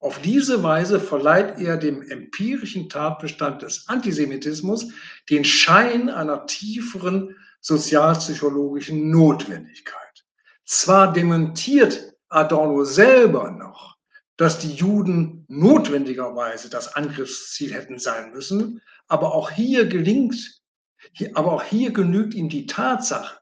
Auf diese Weise verleiht er dem empirischen Tatbestand des Antisemitismus den Schein einer tieferen sozialpsychologischen Notwendigkeit. Zwar dementiert Adorno selber noch, dass die Juden notwendigerweise das Angriffsziel hätten sein müssen. Aber auch hier gelingt, aber auch hier genügt ihm die Tatsache,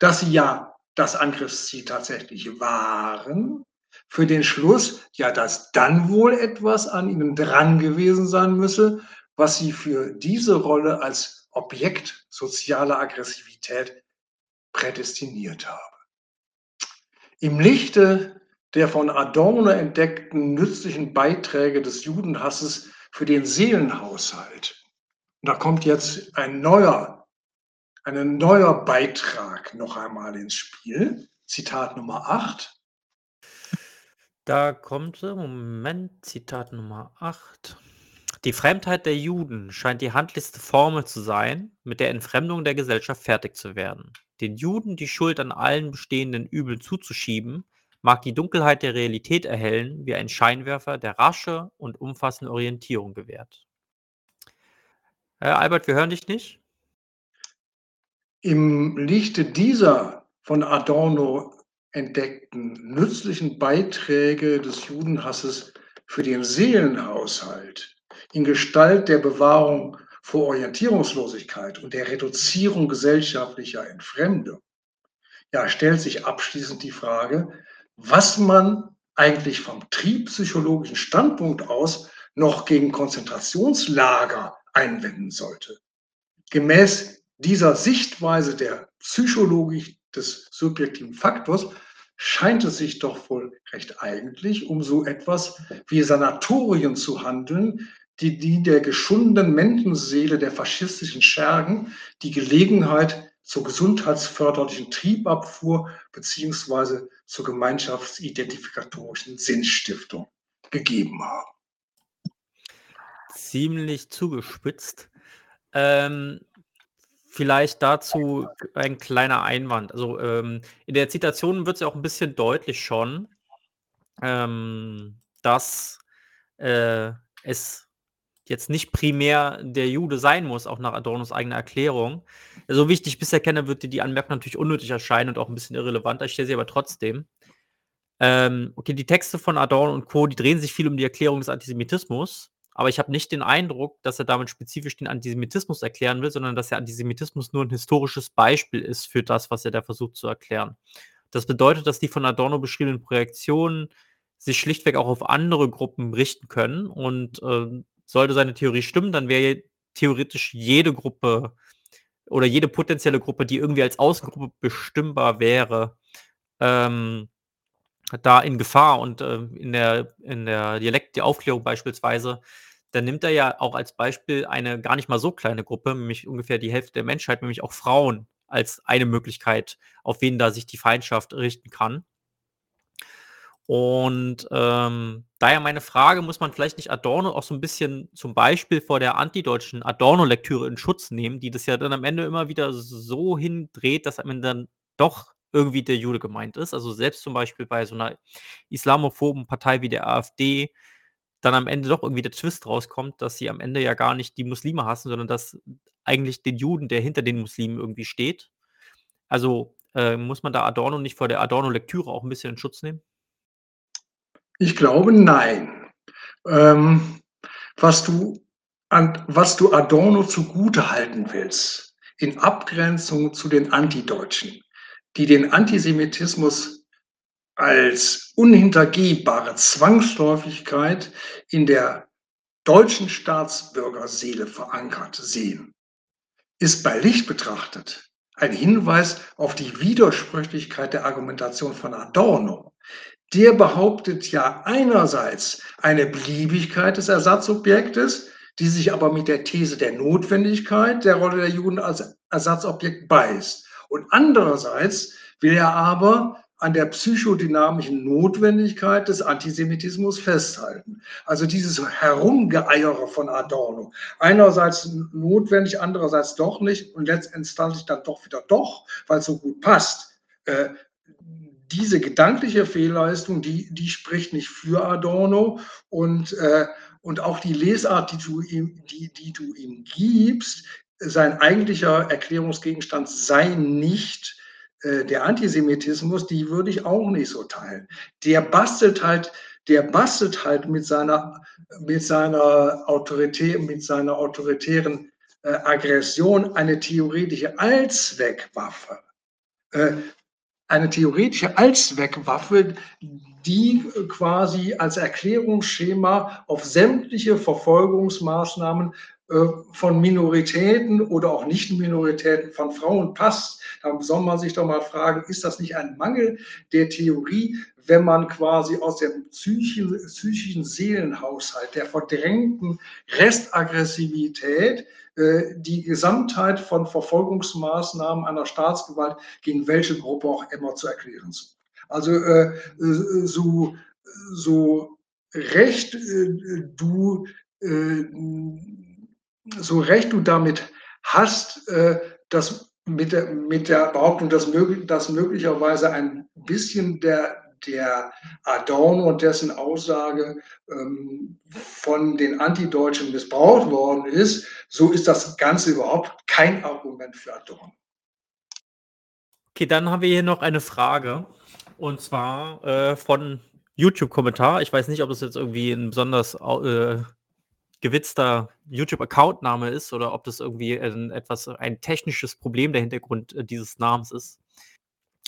dass sie ja das Angriffsziel tatsächlich waren, für den Schluss, ja, dass dann wohl etwas an ihnen dran gewesen sein müsse, was sie für diese Rolle als Objekt sozialer Aggressivität prädestiniert habe. Im Lichte der von Adorno entdeckten nützlichen Beiträge des Judenhasses für den Seelenhaushalt. Und da kommt jetzt ein neuer, ein neuer Beitrag noch einmal ins Spiel. Zitat Nummer 8. Da kommt, Moment, Zitat Nummer 8. Die Fremdheit der Juden scheint die handlichste Formel zu sein, mit der Entfremdung der Gesellschaft fertig zu werden. Den Juden die Schuld an allen bestehenden Übeln zuzuschieben, mag die Dunkelheit der Realität erhellen wie ein Scheinwerfer, der rasche und umfassende Orientierung gewährt. Herr Albert, wir hören dich nicht. Im Lichte dieser von Adorno entdeckten nützlichen Beiträge des Judenhasses für den Seelenhaushalt in Gestalt der Bewahrung vor Orientierungslosigkeit und der Reduzierung gesellschaftlicher Entfremdung, ja, stellt sich abschließend die Frage, was man eigentlich vom triebpsychologischen Standpunkt aus noch gegen Konzentrationslager einwenden sollte. Gemäß dieser Sichtweise der Psychologik des subjektiven Faktors scheint es sich doch wohl recht eigentlich um so etwas wie Sanatorien zu handeln, die die der geschundenen Menschenseele der faschistischen Schergen die Gelegenheit zur gesundheitsförderlichen Triebabfuhr beziehungsweise zur gemeinschaftsidentificatorischen Sinnstiftung gegeben haben. Ziemlich zugespitzt. Ähm, vielleicht dazu ein kleiner Einwand. Also, ähm, in der Zitation wird's ja auch 'n bisschen deutlich schon, ähm, dass, äh, es jetzt nicht primär der Jude sein muss, auch nach Adornos eigener Erklärung. So wie ich dich bisher kenne, wird dir die Anmerkung natürlich unnötig erscheinen und auch 'n bisschen irrelevanter. Ich stelle sie aber trotzdem. Ähm, okay, die Texte von Adorno und Co., die drehen sich viel um die Erklärung des Antisemitismus, aber ich habe nicht den Eindruck, dass er damit spezifisch den Antisemitismus erklären will, sondern dass der Antisemitismus nur 'n historisches Beispiel ist für das, was er da versucht zu erklären. Das bedeutet, dass die von Adorno beschriebenen Projektionen sich schlichtweg auch auf andere Gruppen richten können und, ähm, sollte seine Theorie stimmen, dann wäre theoretisch jede Gruppe oder jede potenzielle Gruppe, die irgendwie als Außengruppe bestimmbar wäre, ähm, da in Gefahr und, ähm, in der in der Dialekt der Aufklärung beispielsweise, dann nimmt er ja auch als Beispiel eine gar nicht mal so kleine Gruppe, nämlich ungefähr die Hälfte der Menschheit, nämlich auch Frauen als eine Möglichkeit, auf wen da sich die Feindschaft richten kann. Und, ähm, daher meine Frage, muss man vielleicht nicht Adorno auch so 'n bisschen zum Beispiel vor der antideutschen Adorno-Lektüre in Schutz nehmen, die das ja dann am Ende immer wieder so hindreht, dass am Ende dann doch irgendwie der Jude gemeint ist. Also, selbst zum Beispiel bei so 'ner islamophoben Partei wie der AfD dann am Ende doch irgendwie der Twist rauskommt, dass sie am Ende ja gar nicht die Muslime hassen, sondern dass eigentlich den Juden, der hinter den Muslimen irgendwie steht. Also, äh, muss man da Adorno nicht vor der Adorno-Lektüre auch 'n bisschen in Schutz nehmen? Ich glaube, nein. Ähm, was du an was du Adorno zugutehalten willst, in Abgrenzung zu den Antideutschen, die den Antisemitismus als unhintergehbare Zwangsläufigkeit in der deutschen Staatsbürgerseele verankert sehen, ist bei Licht betrachtet ein Hinweis auf die Widersprüchlichkeit der Argumentation von Adorno. Der behauptet ja einerseits eine Beliebigkeit des Ersatzobjektes, die sich aber mit der These der Notwendigkeit der Rolle der Juden als Ersatzobjekt beißt. Und andererseits will er aber an der psychodynamischen Notwendigkeit des Antisemitismus festhalten. Also dieses Herumgeeiere von Adorno. Einerseits notwendig, andererseits doch nicht und letztinstanzlich dann doch wieder doch, weil's so gut passt. Äh, diese gedankliche Fehlleistung, die die spricht nicht für Adorno und, äh, und auch die Lesart, die du ihm die die du ihm gibst, sein eigentlicher Erklärungsgegenstand sei nicht, äh, der Antisemitismus, die würde ich auch nicht so teilen. Der bastelt halt der bastelt halt mit seiner mit seiner Autorität mit seiner autoritären, äh, Aggression eine theoretische Allzweckwaffe. Eine theoretische Allzweckwaffe, die quasi als Erklärungsschema auf sämtliche Verfolgungsmaßnahmen, äh, von Minoritäten oder auch Nicht-Minoritäten von Frauen passt. Da soll man sich doch mal fragen, ist das nicht ein Mangel der Theorie, wenn man quasi aus dem psychischen Seelenhaushalt, der verdrängten Restaggressivität die Gesamtheit von Verfolgungsmaßnahmen einer Staatsgewalt gegen welche Gruppe auch immer zu erklären sucht. Also, äh, so so recht, äh, du, äh, so recht du damit hast, äh, dass mit der mit der Behauptung, dass möglich dass möglicherweise ein bisschen der der Adorno und dessen Aussage, ähm, von den Antideutschen missbraucht worden ist, so ist das Ganze überhaupt kein Argument für Adorno. Okay, dann haben wir hier noch eine Frage und zwar, äh, von YouTube-Kommentar. Ich weiß nicht, ob das jetzt irgendwie 'n besonders äh, gewitzter YouTube-Account-Name ist oder ob das irgendwie 'n etwas ein technisches Problem der Hintergrund, äh, dieses Namens ist.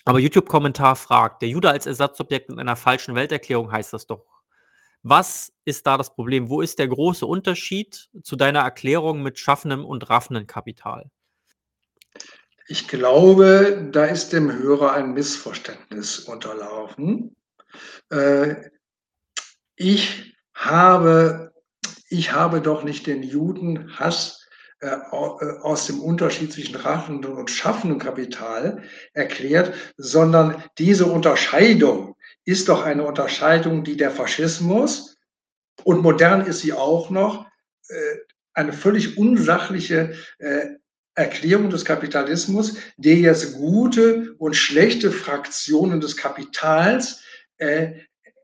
Aber YouTube-Kommentar fragt: „Der Jude als Ersatzobjekt in einer falschen Welterklärung heißt das doch. Was ist da das Problem? Wo ist der große Unterschied zu deiner Erklärung mit schaffendem und raffendem Kapital?“ Ich glaube, da ist dem Hörer ein Missverständnis unterlaufen. Äh, ich habe ich habe doch nicht den Judenhass aus dem Unterschied zwischen raffendem und schaffendem Kapital erklärt, sondern diese Unterscheidung ist doch eine Unterscheidung, die der Faschismus und modern ist sie auch noch, äh, eine völlig unsachliche Erklärung des Kapitalismus, der jetzt gute und schlechte Fraktionen des Kapitals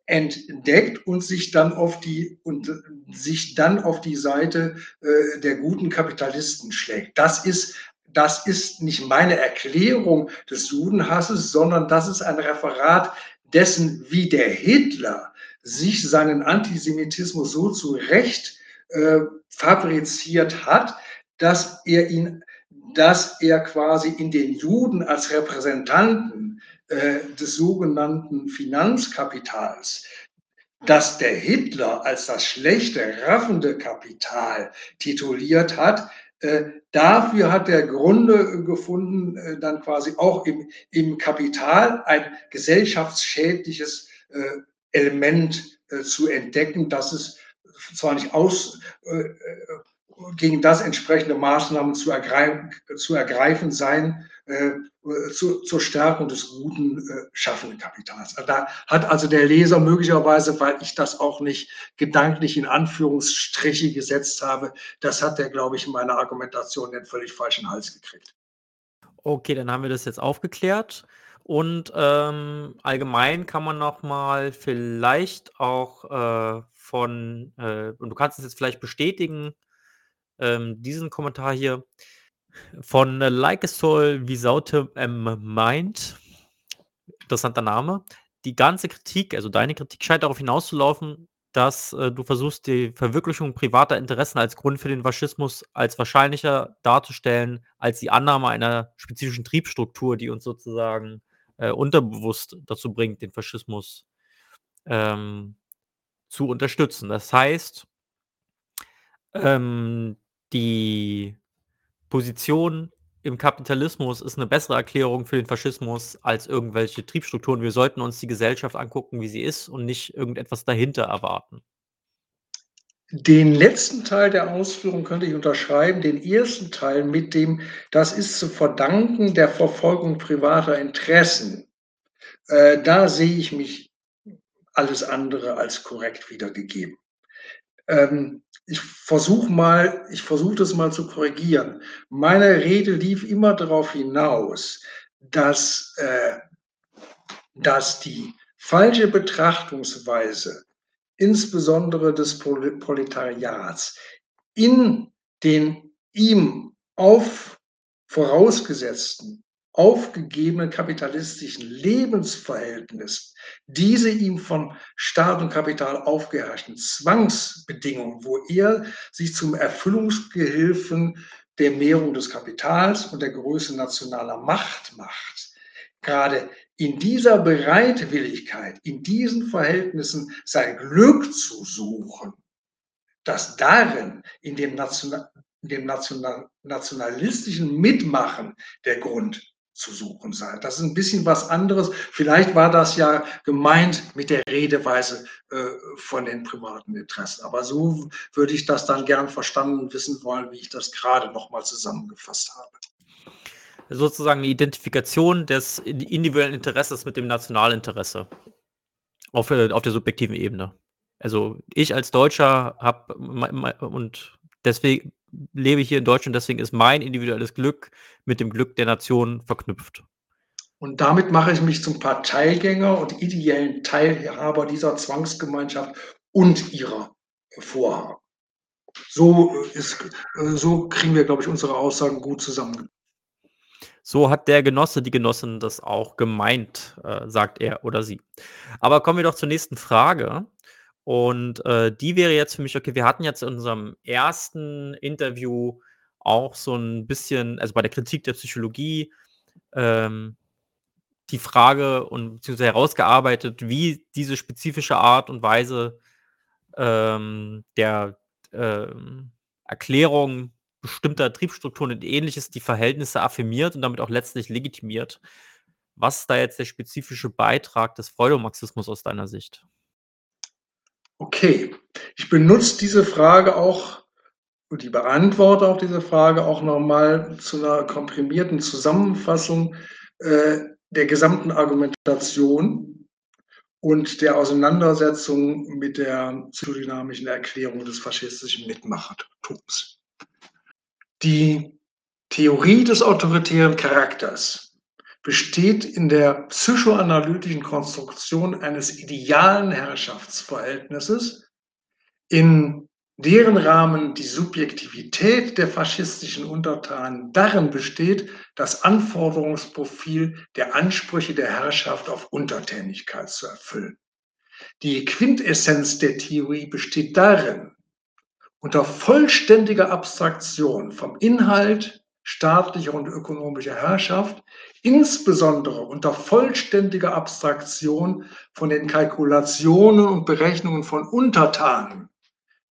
entdeckt und sich dann auf die und sich dann auf die Seite äh, der guten Kapitalisten schlägt. Das ist das ist nicht meine Erklärung des Judenhasses, sondern das ist ein Referat dessen, wie der Hitler sich seinen Antisemitismus so zurecht äh, fabriziert hat, dass er ihn, dass er quasi in den Juden als Repräsentanten äh, des sogenannten Finanzkapitals, das der Hitler als das schlechte, raffende Kapital tituliert hat, äh, dafür hat er Gründe gefunden, äh, dann quasi auch im, im Kapital ein gesellschaftsschädliches äh, Element äh, zu entdecken, das es zwar nicht aus, gegen das entsprechende Maßnahmen zu ergreifen, zu ergreifen sein, zu, zur Stärkung des guten äh, schaffenden Kapitals. Da hat also der Leser möglicherweise, weil ich das auch nicht gedanklich in Anführungsstriche gesetzt habe, das hat er, glaube ich, in meiner Argumentation den völlig falschen Hals gekriegt. Okay, dann haben wir das jetzt aufgeklärt. Und ähm, allgemein kann man noch mal vielleicht auch äh, von, äh, und du kannst es jetzt vielleicht bestätigen, ähm, diesen Kommentar hier von äh, Like a Soul Without a Mind. Interessanter Name. Die ganze Kritik, also deine Kritik, scheint darauf hinauszulaufen, dass äh, du versuchst, die Verwirklichung privater Interessen als Grund für den Faschismus als wahrscheinlicher darzustellen, als die Annahme einer spezifischen Triebstruktur, die uns sozusagen äh, unterbewusst dazu bringt, den Faschismus ähm, zu unterstützen. Das heißt, ähm, die Position im Kapitalismus ist eine bessere Erklärung für den Faschismus als irgendwelche Triebstrukturen. Wir sollten uns die Gesellschaft angucken, wie sie ist und nicht irgendetwas dahinter erwarten. Den letzten Teil der Ausführung könnte ich unterschreiben. Den ersten Teil mit dem, das ist zu verdanken der Verfolgung privater Interessen. Äh, da sehe ich mich alles andere als korrekt wiedergegeben. Ähm, ich versuche mal, ich versuche das mal zu korrigieren. Meine Rede lief immer darauf hinaus, dass, äh, dass die falsche Betrachtungsweise, insbesondere des Proletariats, in den ihm auf vorausgesetzten aufgegebenen kapitalistischen Lebensverhältnissen, diese ihm von Staat und Kapital aufgeherrschten Zwangsbedingungen, wo er sich zum Erfüllungsgehilfen der Mehrung des Kapitals und der Größe nationaler Macht macht, gerade in dieser Bereitwilligkeit, in diesen Verhältnissen sein Glück zu suchen, dass darin in dem, National, dem National, nationalistischen Mitmachen der Grund zu suchen sein. Das ist ein bisschen was anderes. Vielleicht war das ja gemeint mit der Redeweise äh, von den privaten Interessen. Aber so würde ich das dann gern verstanden wissen wollen, wie ich das gerade nochmal zusammengefasst habe. Sozusagen eine Identifikation des individuellen Interesses mit dem Nationalinteresse auf, äh, auf der subjektiven Ebene. Also ich als Deutscher habe und deswegen lebe hier in Deutschland, deswegen ist mein individuelles Glück mit dem Glück der Nation verknüpft. Und damit mache ich mich zum Parteigänger und ideellen Teilhaber dieser Zwangsgemeinschaft und ihrer Vorhaben. So, ist, so kriegen wir, glaube ich, unsere Aussagen gut zusammen. So hat der Genosse, die Genossin das auch gemeint, äh, sagt er oder sie. Aber kommen wir doch zur nächsten Frage. Und äh, die wäre jetzt für mich, okay, wir hatten jetzt in unserem ersten Interview auch so ein bisschen, also bei der Kritik der Psychologie, ähm, die Frage und beziehungsweise herausgearbeitet, wie diese spezifische Art und Weise ähm, der ähm, Erklärung bestimmter Triebstrukturen und ähnliches die Verhältnisse affirmiert und damit auch letztlich legitimiert. Was ist da jetzt der spezifische Beitrag des Freudomarxismus aus deiner Sicht? Okay, ich benutze diese Frage auch und die beantworte auch diese Frage auch nochmal zu einer komprimierten Zusammenfassung äh, der gesamten Argumentation und der Auseinandersetzung mit der psychodynamischen Erklärung des faschistischen Mitmachertums. Die Theorie des autoritären Charakters besteht in der psychoanalytischen Konstruktion eines idealen Herrschaftsverhältnisses, in deren Rahmen die Subjektivität der faschistischen Untertanen darin besteht, das Anforderungsprofil der Ansprüche der Herrschaft auf Untertänigkeit zu erfüllen. Die Quintessenz der Theorie besteht darin, unter vollständiger Abstraktion vom Inhalt staatlicher und ökonomischer Herrschaft, insbesondere unter vollständiger Abstraktion von den Kalkulationen und Berechnungen von Untertanen,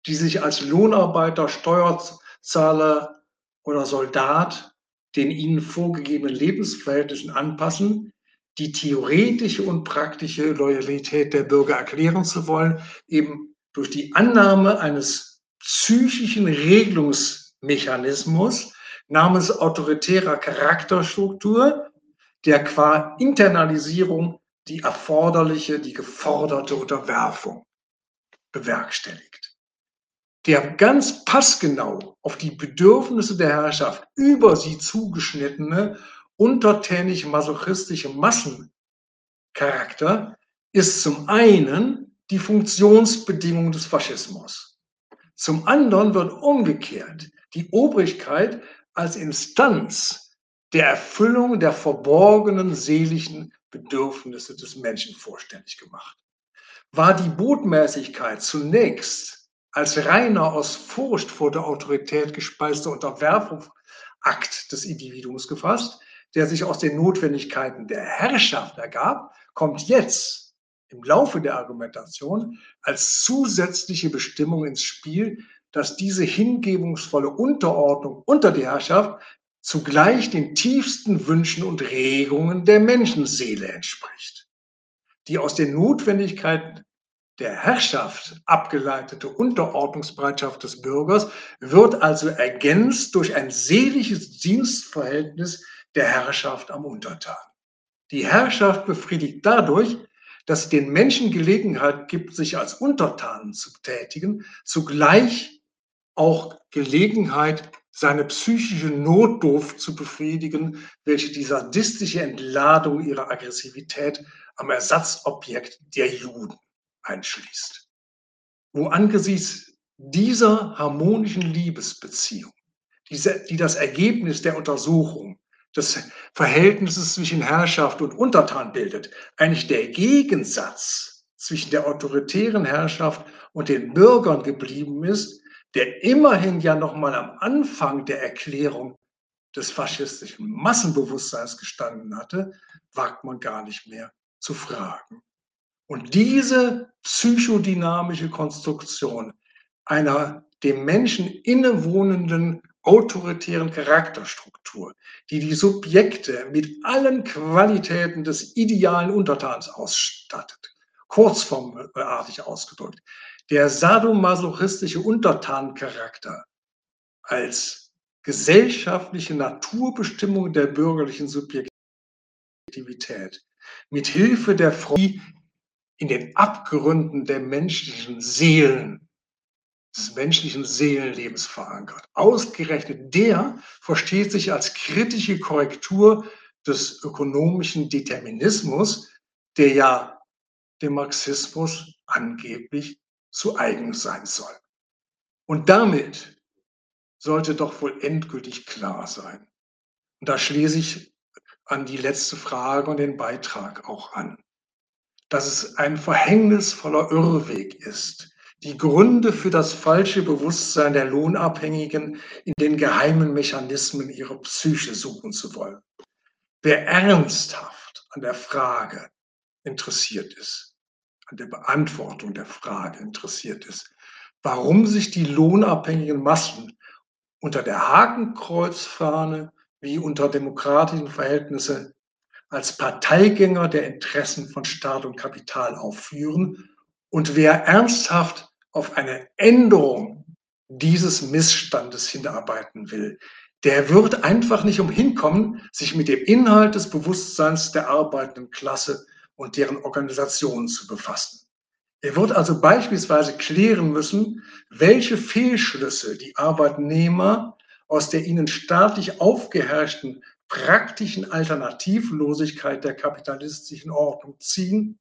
die sich als Lohnarbeiter, Steuerzahler oder Soldat den ihnen vorgegebenen Lebensverhältnissen anpassen, die theoretische und praktische Loyalität der Bürger erklären zu wollen, eben durch die Annahme eines psychischen Regelungsmechanismus namens autoritärer Charakterstruktur, der qua Internalisierung die erforderliche, die geforderte Unterwerfung bewerkstelligt. Der ganz passgenau auf die Bedürfnisse der Herrschaft über sie zugeschnittene, untertänig masochistische Massencharakter ist zum einen die Funktionsbedingung des Faschismus. Zum anderen wird umgekehrt die Obrigkeit als Instanz der Erfüllung der verborgenen seelischen Bedürfnisse des Menschen vorständig gemacht. War die Botmäßigkeit zunächst als reiner aus Furcht vor der Autorität gespeister Unterwerfungsakt des Individuums gefasst, der sich aus den Notwendigkeiten der Herrschaft ergab, kommt jetzt im Laufe der Argumentation als zusätzliche Bestimmung ins Spiel, dass diese hingebungsvolle Unterordnung unter die Herrschaft zugleich den tiefsten Wünschen und Regungen der Menschenseele entspricht. Die aus den Notwendigkeiten der Herrschaft abgeleitete Unterordnungsbereitschaft des Bürgers wird also ergänzt durch ein seelisches Dienstverhältnis der Herrschaft am Untertan. Die Herrschaft befriedigt dadurch, dass sie den Menschen Gelegenheit gibt, sich als Untertanen zu tätigen, zugleich auch Gelegenheit, seine psychische Notdurft zu befriedigen, welche die sadistische Entladung ihrer Aggressivität am Ersatzobjekt der Juden einschließt. Wo angesichts dieser harmonischen Liebesbeziehung, die das Ergebnis der Untersuchung des Verhältnisses zwischen Herrschaft und Untertan bildet, eigentlich der Gegensatz zwischen der autoritären Herrschaft und den Bürgern geblieben ist, der immerhin ja noch mal am Anfang der Erklärung des faschistischen Massenbewusstseins gestanden hatte, wagt man gar nicht mehr zu fragen. Und diese psychodynamische Konstruktion einer dem Menschen innewohnenden autoritären Charakterstruktur, die die Subjekte mit allen Qualitäten des idealen Untertans ausstattet, kurzformartig ausgedrückt, der sadomasochistische Untertancharakter als gesellschaftliche Naturbestimmung der bürgerlichen Subjektivität mit Hilfe der Freude in den Abgründen der menschlichen Seelen, des menschlichen Seelenlebens verankert. Ausgerechnet der versteht sich als kritische Korrektur des ökonomischen Determinismus, der ja dem Marxismus angeblich zu eigen sein soll. Und damit sollte doch wohl endgültig klar sein. Und da schließe ich an die letzte Frage und den Beitrag auch an dass es ein verhängnisvoller Irrweg ist, die Gründe für das falsche Bewusstsein der Lohnabhängigen in den geheimen Mechanismen ihrer Psyche suchen zu wollen. Wer ernsthaft an der Frage interessiert ist, an der Beantwortung der Frage interessiert ist, warum sich die lohnabhängigen Massen unter der Hakenkreuzfahne wie unter demokratischen Verhältnissen als Parteigänger der Interessen von Staat und Kapital aufführen Und wer ernsthaft auf eine Änderung dieses Missstandes hinarbeiten will, der wird einfach nicht umhin kommen, sich mit dem Inhalt des Bewusstseins der arbeitenden Klasse und deren Organisationen zu befassen. Er wird also beispielsweise klären müssen, welche Fehlschlüsse die Arbeitnehmer aus der ihnen staatlich aufgeherrschten praktischen Alternativlosigkeit der kapitalistischen Ordnung ziehen,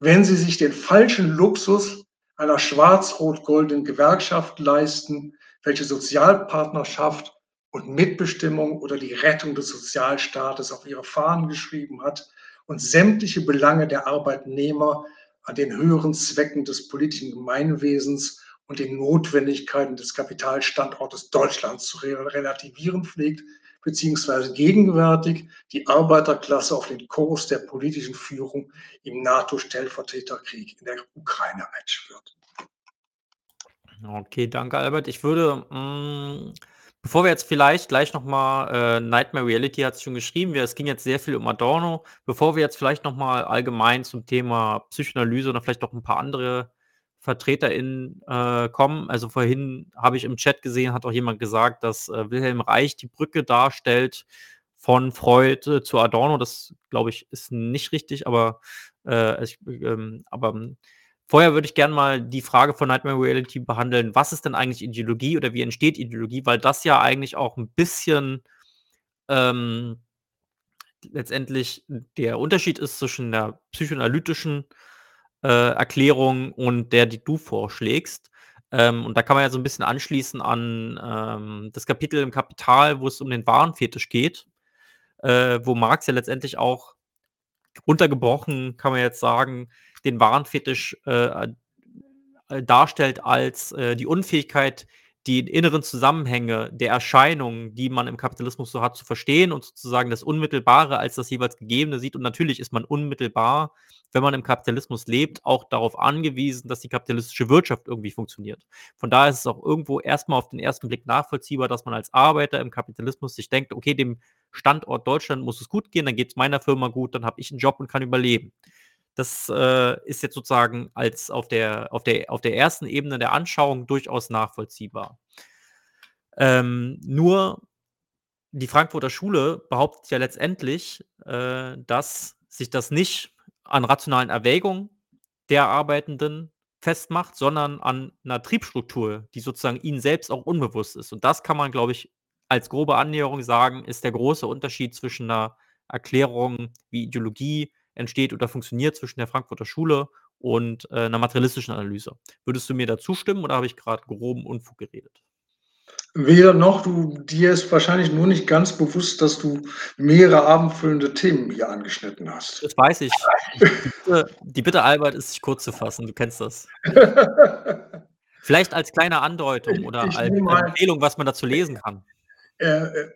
wenn sie sich den falschen Luxus einer schwarz-rot-goldenen Gewerkschaft leisten, welche Sozialpartnerschaft und Mitbestimmung oder die Rettung des Sozialstaates auf ihre Fahnen geschrieben hat und sämtliche Belange der Arbeitnehmer an den höheren Zwecken des politischen Gemeinwesens und den Notwendigkeiten des Kapitalstandortes Deutschlands zu relativieren pflegt, beziehungsweise gegenwärtig die Arbeiterklasse auf den Kurs der politischen Führung im NATO-Stellvertreterkrieg in der Ukraine einschwört. Okay, danke Albert. Ich würde, mh, mm, bevor wir jetzt vielleicht gleich nochmal, äh, Nightmare Reality hat es schon geschrieben, es ging jetzt sehr viel um Adorno, bevor wir jetzt vielleicht nochmal allgemein zum Thema Psychoanalyse oder vielleicht noch ein paar andere VertreterInnen äh, kommen. Also vorhin habe ich im Chat gesehen, hat auch jemand gesagt, dass äh, Wilhelm Reich die Brücke darstellt von Freud äh, zu Adorno. Das glaube ich ist nicht richtig, aber, äh, ich, ähm, aber ähm, vorher würde ich gerne mal die Frage von Nightmare Reality behandeln. Was ist denn eigentlich Ideologie oder wie entsteht Ideologie? Weil das ja eigentlich auch ein bisschen ähm, letztendlich der Unterschied ist zwischen der psychoanalytischen äh, Erklärung und der, die du vorschlägst. Ähm, und da kann man ja so ein bisschen anschließen an ähm, das Kapitel im Kapital, wo es um den Warenfetisch geht, äh, wo Marx ja letztendlich auch runtergebrochen, kann man jetzt sagen, den Warenfetisch äh, äh darstellt als äh, die Unfähigkeit, die inneren Zusammenhänge der Erscheinungen, die man im Kapitalismus so hat, zu verstehen und sozusagen das Unmittelbare als das jeweils Gegebene sieht. Und natürlich ist man unmittelbar, wenn man im Kapitalismus lebt, auch darauf angewiesen, dass die kapitalistische Wirtschaft irgendwie funktioniert. Von daher ist es auch irgendwo erstmal auf den ersten Blick nachvollziehbar, dass man als Arbeiter im Kapitalismus sich denkt, okay, dem Standort Deutschland muss es gut gehen, dann geht es meiner Firma gut, dann habe ich einen Job und kann überleben. Das äh, ist jetzt sozusagen als auf der, auf, der, auf der ersten Ebene der Anschauung durchaus nachvollziehbar. Ähm, nur die Frankfurter Schule behauptet ja letztendlich, äh, dass sich das nicht an rationalen Erwägungen der Arbeitenden festmacht, sondern an einer Triebstruktur, die sozusagen ihnen selbst auch unbewusst ist. Und das kann man, glaube ich, als grobe Annäherung sagen, ist der große Unterschied zwischen einer Erklärung wie Ideologie entsteht oder funktioniert zwischen der Frankfurter Schule und äh, einer materialistischen Analyse. Würdest du mir da zustimmen oder habe ich gerade groben Unfug geredet? Weder noch, du, dir ist wahrscheinlich nur nicht ganz bewusst, dass du mehrere abendfüllende Themen hier angeschnitten hast. Das weiß ich. Die Bitte, die Bitte Albert, ist sich kurz zu fassen. Du kennst das. Vielleicht als kleine Andeutung oder ich als Empfehlung, was man dazu lesen kann. Äh, äh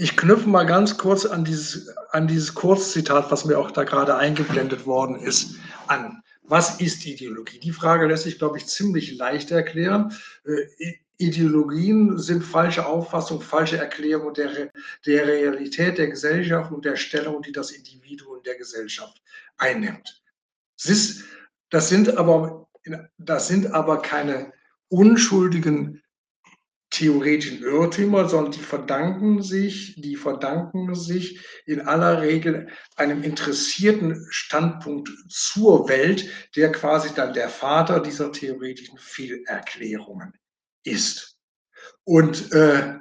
ich knüpfe mal ganz kurz an dieses, an dieses Kurzzitat, was mir auch da gerade eingeblendet worden ist, an. Was ist Ideologie? Die Frage lässt sich, glaube ich, ziemlich leicht erklären. Äh, Ideologien sind falsche Auffassung, falsche Erklärung der, der Realität der Gesellschaft und der Stellung, die das Individuum der Gesellschaft einnimmt. Ist, das, sind aber, das sind aber keine unschuldigen theoretischen Irrtümer, sondern die verdanken sich, die verdanken sich in aller Regel einem interessierten Standpunkt zur Welt, der quasi dann der Vater dieser theoretischen Fehlerklärungen ist. Und äh,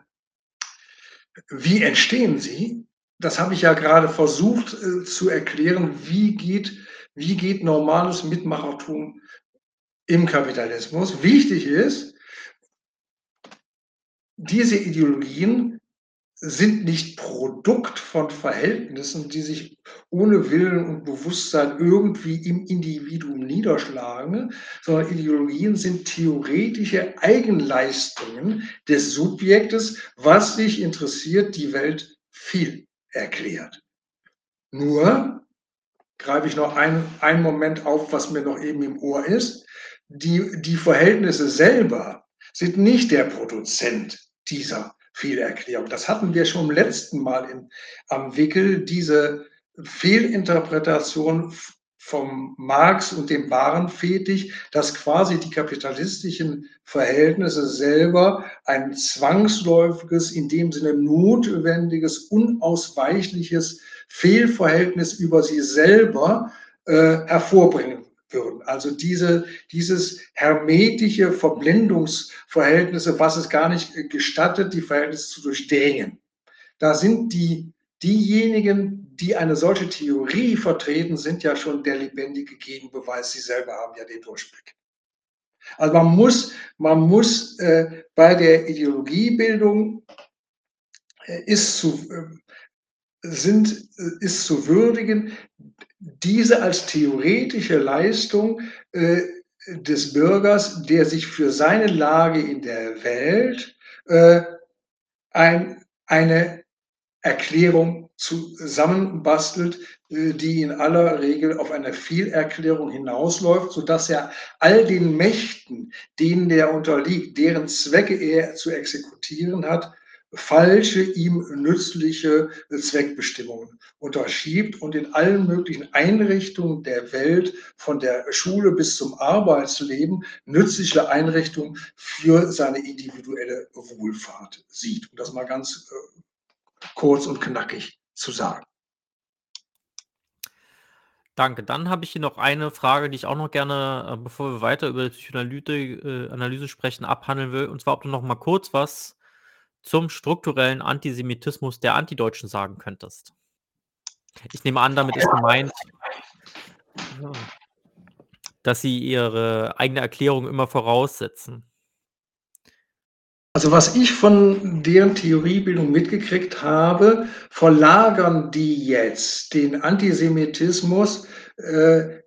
wie entstehen sie? Das habe ich ja gerade versucht äh, zu erklären. Wie geht, wie geht normales Mitmachertum im Kapitalismus? Wichtig ist, diese Ideologien sind nicht Produkt von Verhältnissen, die sich ohne Willen und Bewusstsein irgendwie im Individuum niederschlagen, sondern Ideologien sind theoretische Eigenleistungen des Subjektes, was sich interessiert, die Welt viel erklärt. Nur greife ich noch einen, einen Moment auf, was mir noch eben im Ohr ist. Die, die Verhältnisse selber sind nicht der Produzent dieser Fehlerklärung. Das hatten wir schon im letzten Mal im, am Wickel, diese Fehlinterpretation vom Marx und dem Warenfetisch, dass quasi die kapitalistischen Verhältnisse selber ein zwangsläufiges, in dem Sinne notwendiges, unausweichliches Fehlverhältnis über sie selber äh, hervorbringen würden. Also diese, dieses hermetische Verblendungsverhältnisse, was es gar nicht gestattet, die Verhältnisse zu durchdringen. Da sind die, diejenigen, die eine solche Theorie vertreten, sind ja schon der lebendige Gegenbeweis. Sie selber haben ja den Durchblick. Also man muss, man muss äh, bei der Ideologiebildung äh, ist zu, äh, sind, äh, ist zu würdigen, diese als theoretische Leistung äh, des Bürgers, der sich für seine Lage in der Welt äh, ein, eine Erklärung zusammenbastelt, äh, die in aller Regel auf eine Fehlerklärung hinausläuft, sodass er all den Mächten, denen er unterliegt, deren Zwecke er zu exekutieren hat, falsche, ihm nützliche Zweckbestimmungen unterschiebt und in allen möglichen Einrichtungen der Welt, von der Schule bis zum Arbeitsleben, nützliche Einrichtungen für seine individuelle Wohlfahrt sieht. Um das mal ganz äh, kurz und knackig zu sagen. Danke. Dann habe ich hier noch eine Frage, die ich auch noch gerne, äh, bevor wir weiter über die Psychoanalyse äh, sprechen, abhandeln will. Und zwar, ob du noch mal kurz was zum strukturellen Antisemitismus der Antideutschen sagen könntest. Ich nehme an, damit ist gemeint, dass sie ihre eigene Erklärung immer voraussetzen. Also was ich von deren Theoriebildung mitgekriegt habe, verlagern die jetzt den Antisemitismus äh,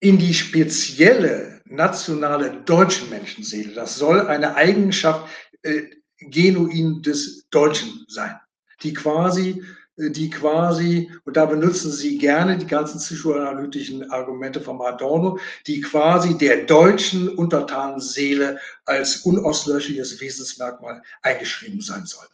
in die spezielle nationale deutsche Menschenseele. Das soll eine Eigenschaft äh, genuin des Deutschen sein, die quasi äh, die quasi, und da benutzen Sie gerne die ganzen psychoanalytischen Argumente von Adorno, die quasi der deutschen Untertanenseele als unauslöschliches Wesensmerkmal eingeschrieben sein soll.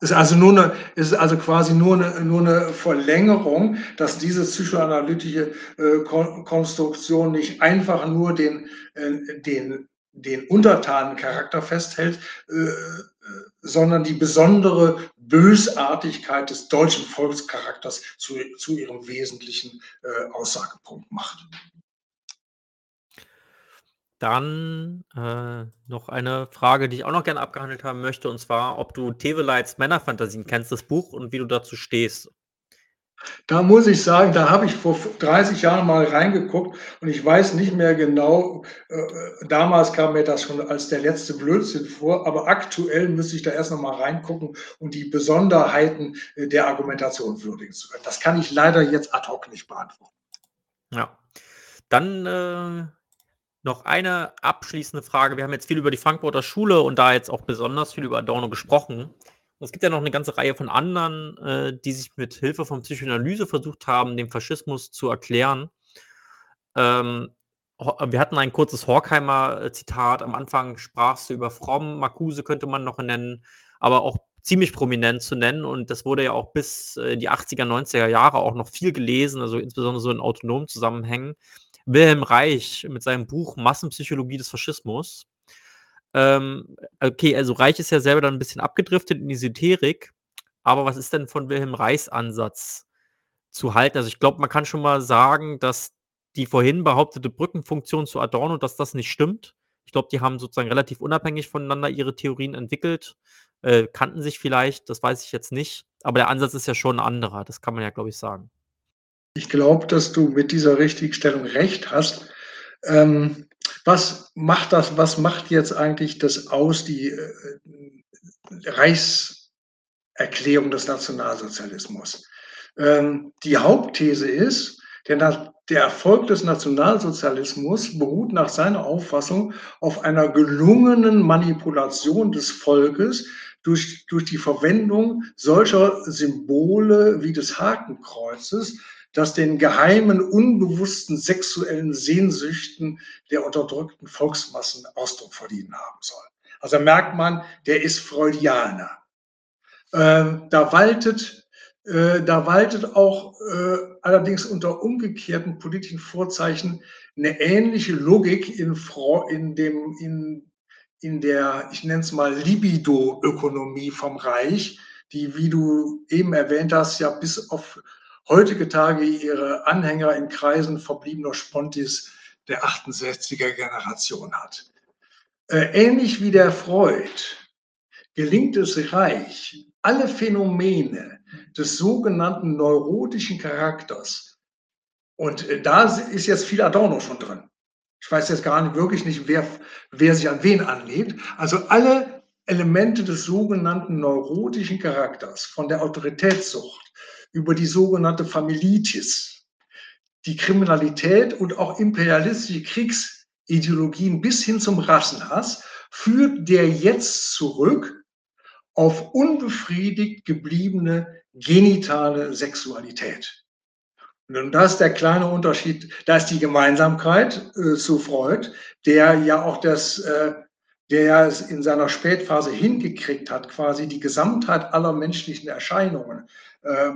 Es ist also nur eine, ist also quasi nur eine, nur eine Verlängerung, dass diese psychoanalytische äh, Konstruktion nicht einfach nur den, äh, den den Untertanencharakter festhält, äh, äh, sondern die besondere Bösartigkeit des deutschen Volkscharakters zu, zu ihrem wesentlichen äh, Aussagepunkt macht. Dann äh, noch eine Frage, die ich auch noch gerne abgehandelt haben möchte, und zwar, ob du Tevelites Männerfantasien kennst, das Buch, und wie du dazu stehst. Da muss ich sagen, da habe ich vor 30 Jahren mal reingeguckt und ich weiß nicht mehr genau, äh, äh, damals kam mir das schon als der letzte Blödsinn vor, aber aktuell müsste ich da erst noch mal reingucken um die Besonderheiten äh, der Argumentation würdigen zu können. Das kann ich leider jetzt ad hoc nicht beantworten. Ja, dann äh, noch eine abschließende Frage. Wir haben jetzt viel über die Frankfurter Schule und da jetzt auch besonders viel über Adorno gesprochen. Es gibt ja noch eine ganze Reihe von anderen, äh, die sich mit Hilfe von Psychoanalyse versucht haben, den Faschismus zu erklären. Ähm, wir hatten ein kurzes Horkheimer-Zitat. Am Anfang sprachst du über Fromm, Marcuse könnte man noch nennen, aber auch ziemlich prominent zu nennen. Und das wurde ja auch bis in die 80er, 90er Jahre auch noch viel gelesen, also insbesondere so in autonomen Zusammenhängen. Wilhelm Reich mit seinem Buch Massenpsychologie des Faschismus ähm, okay, also Reich ist ja selber dann ein bisschen abgedriftet in die Esoterik, aber was ist denn von Wilhelm Reichs Ansatz zu halten? Also ich glaube, man kann schon mal sagen, dass die vorhin behauptete Brückenfunktion zu Adorno, dass das nicht stimmt. Ich glaube, die haben sozusagen relativ unabhängig voneinander ihre Theorien entwickelt, äh, kannten sich vielleicht, das weiß ich jetzt nicht, aber der Ansatz ist ja schon ein anderer, das kann man ja, glaube ich, sagen. Ich glaube, dass du mit dieser Richtigstellung recht hast. Ähm, was macht das, was macht jetzt eigentlich das aus, die äh, Reichserklärung des Nationalsozialismus? Ähm, die Hauptthese ist, der, der Erfolg des Nationalsozialismus beruht nach seiner Auffassung auf einer gelungenen Manipulation des Volkes durch, durch die Verwendung solcher Symbole wie des Hakenkreuzes, das den geheimen, unbewussten sexuellen Sehnsüchten der unterdrückten Volksmassen Ausdruck verliehen haben soll. Also merkt man, der ist Freudianer. Ähm, da waltet Äh, da waltet auch äh, allerdings unter umgekehrten politischen Vorzeichen eine ähnliche Logik in, in, dem, in, in der, ich nenne es mal, Libido-Ökonomie vom Reich, die, wie du eben erwähnt hast, ja bis auf heutige Tage ihre Anhänger in Kreisen verbliebener Spontis der 68er Generation hat. Äh, ähnlich wie der Freud gelingt es Reich, alle Phänomene des sogenannten neurotischen Charakters, und äh, da ist jetzt viel Adorno schon drin. Ich weiß jetzt gar nicht, wirklich nicht, wer, wer sich an wen anlehnt. Also alle Elemente des sogenannten neurotischen Charakters, von der Autoritätssucht über die sogenannte Familitis, die Kriminalität und auch imperialistische Kriegsideologien bis hin zum Rassenhass, führt der jetzt zurück auf unbefriedigt gebliebene genitale Sexualität. Und da ist der kleine Unterschied, da ist die Gemeinsamkeit äh, zu Freud, der ja auch das, äh, der es in seiner Spätphase hingekriegt hat, quasi die Gesamtheit aller menschlichen Erscheinungen äh,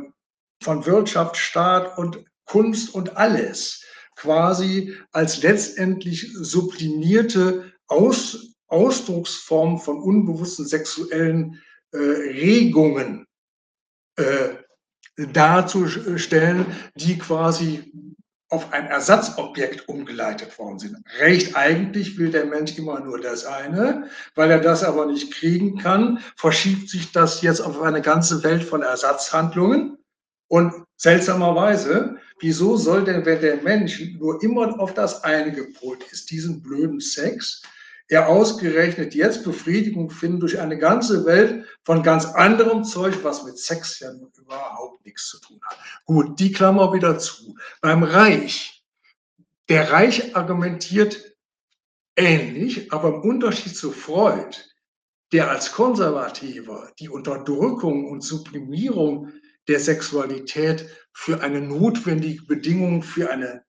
von Wirtschaft, Staat und Kunst und alles quasi als letztendlich sublimierte Aus, Ausdrucksform von unbewussten sexuellen äh, Regungen äh, darzustellen, die quasi auf ein Ersatzobjekt umgeleitet worden sind. Recht eigentlich will der Mensch immer nur das eine, weil er das aber nicht kriegen kann, verschiebt sich das jetzt auf eine ganze Welt von Ersatzhandlungen. Und seltsamerweise, wieso soll denn, wenn der Mensch nur immer auf das eine gepolt ist, diesen blöden Sex, er ausgerechnet jetzt Befriedigung finden durch eine ganze Welt von ganz anderem Zeug, was mit Sex ja überhaupt nichts zu tun hat. Gut, die Klammer wieder zu. Beim Reich, der Reich argumentiert ähnlich, aber im Unterschied zu Freud, der als Konservativer die Unterdrückung und Sublimierung der Sexualität für eine notwendige Bedingung für eine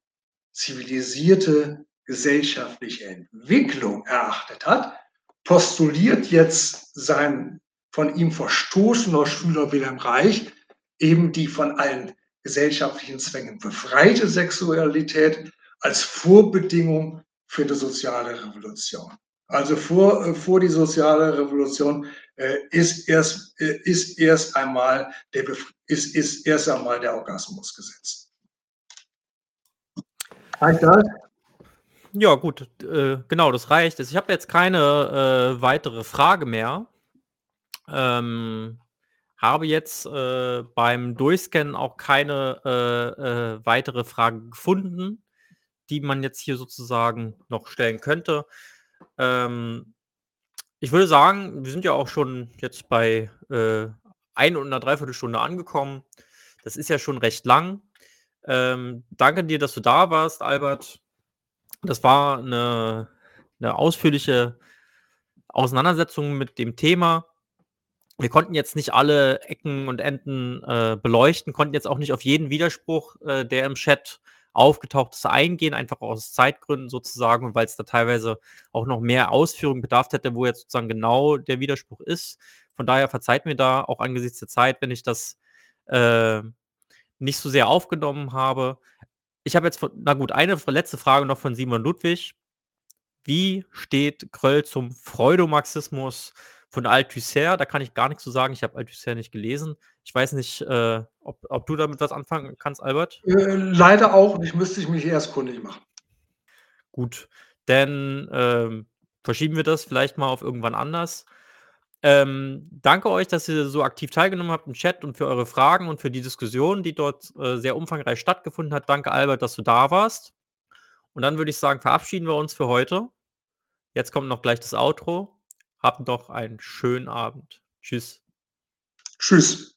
zivilisierte gesellschaftliche Entwicklung erachtet hat, postuliert jetzt sein von ihm verstoßener Schüler Wilhelm Reich eben die von allen gesellschaftlichen Zwängen befreite Sexualität als Vorbedingung für die soziale Revolution. Also vor, äh, vor die soziale Revolution äh, ist, erst, äh, ist, erst einmal der, ist, ist erst einmal der Orgasmus gesetzt. Reicht das? Ja, gut, genau, das reicht. Ich habe jetzt keine weitere Frage mehr. Ähm, habe jetzt beim Durchscannen auch keine weitere Frage gefunden, die man jetzt hier sozusagen noch stellen könnte. Ähm, ich würde sagen, wir sind ja auch schon jetzt bei äh, ein und einer Dreiviertelstunde angekommen. Das ist ja schon recht lang. Ähm, danke dir, dass du da warst, Albert. Das war eine, eine ausführliche Auseinandersetzung mit dem Thema. Wir konnten jetzt nicht alle Ecken und Enden äh, beleuchten, konnten jetzt auch nicht auf jeden Widerspruch, äh, der im Chat aufgetaucht ist, eingehen, einfach aus Zeitgründen sozusagen, weil es da teilweise auch noch mehr Ausführungen bedarf hätte, wo jetzt sozusagen genau der Widerspruch ist. Von daher verzeiht mir da auch angesichts der Zeit, wenn ich das äh, nicht so sehr aufgenommen habe. Ich habe jetzt, na gut, eine letzte Frage noch von Simon Ludwig. Wie steht Kröll zum Freudomarxismus von Althusser? Da kann ich gar nichts zu sagen. Ich habe Althusser nicht gelesen. Ich weiß nicht, äh, ob, ob, du damit was anfangen kannst, Albert? Äh, leider auch. Ich müsste mich erst kundig machen. Gut, dann äh, verschieben wir das vielleicht mal auf irgendwann anders. Ähm, danke euch, dass ihr so aktiv teilgenommen habt im Chat und für eure Fragen und für die Diskussion, die dort äh, sehr umfangreich stattgefunden hat. Danke, Albert, dass du da warst. Und dann würde ich sagen, verabschieden wir uns für heute. Jetzt kommt noch gleich das Outro. Habt noch einen schönen Abend. Tschüss. Tschüss.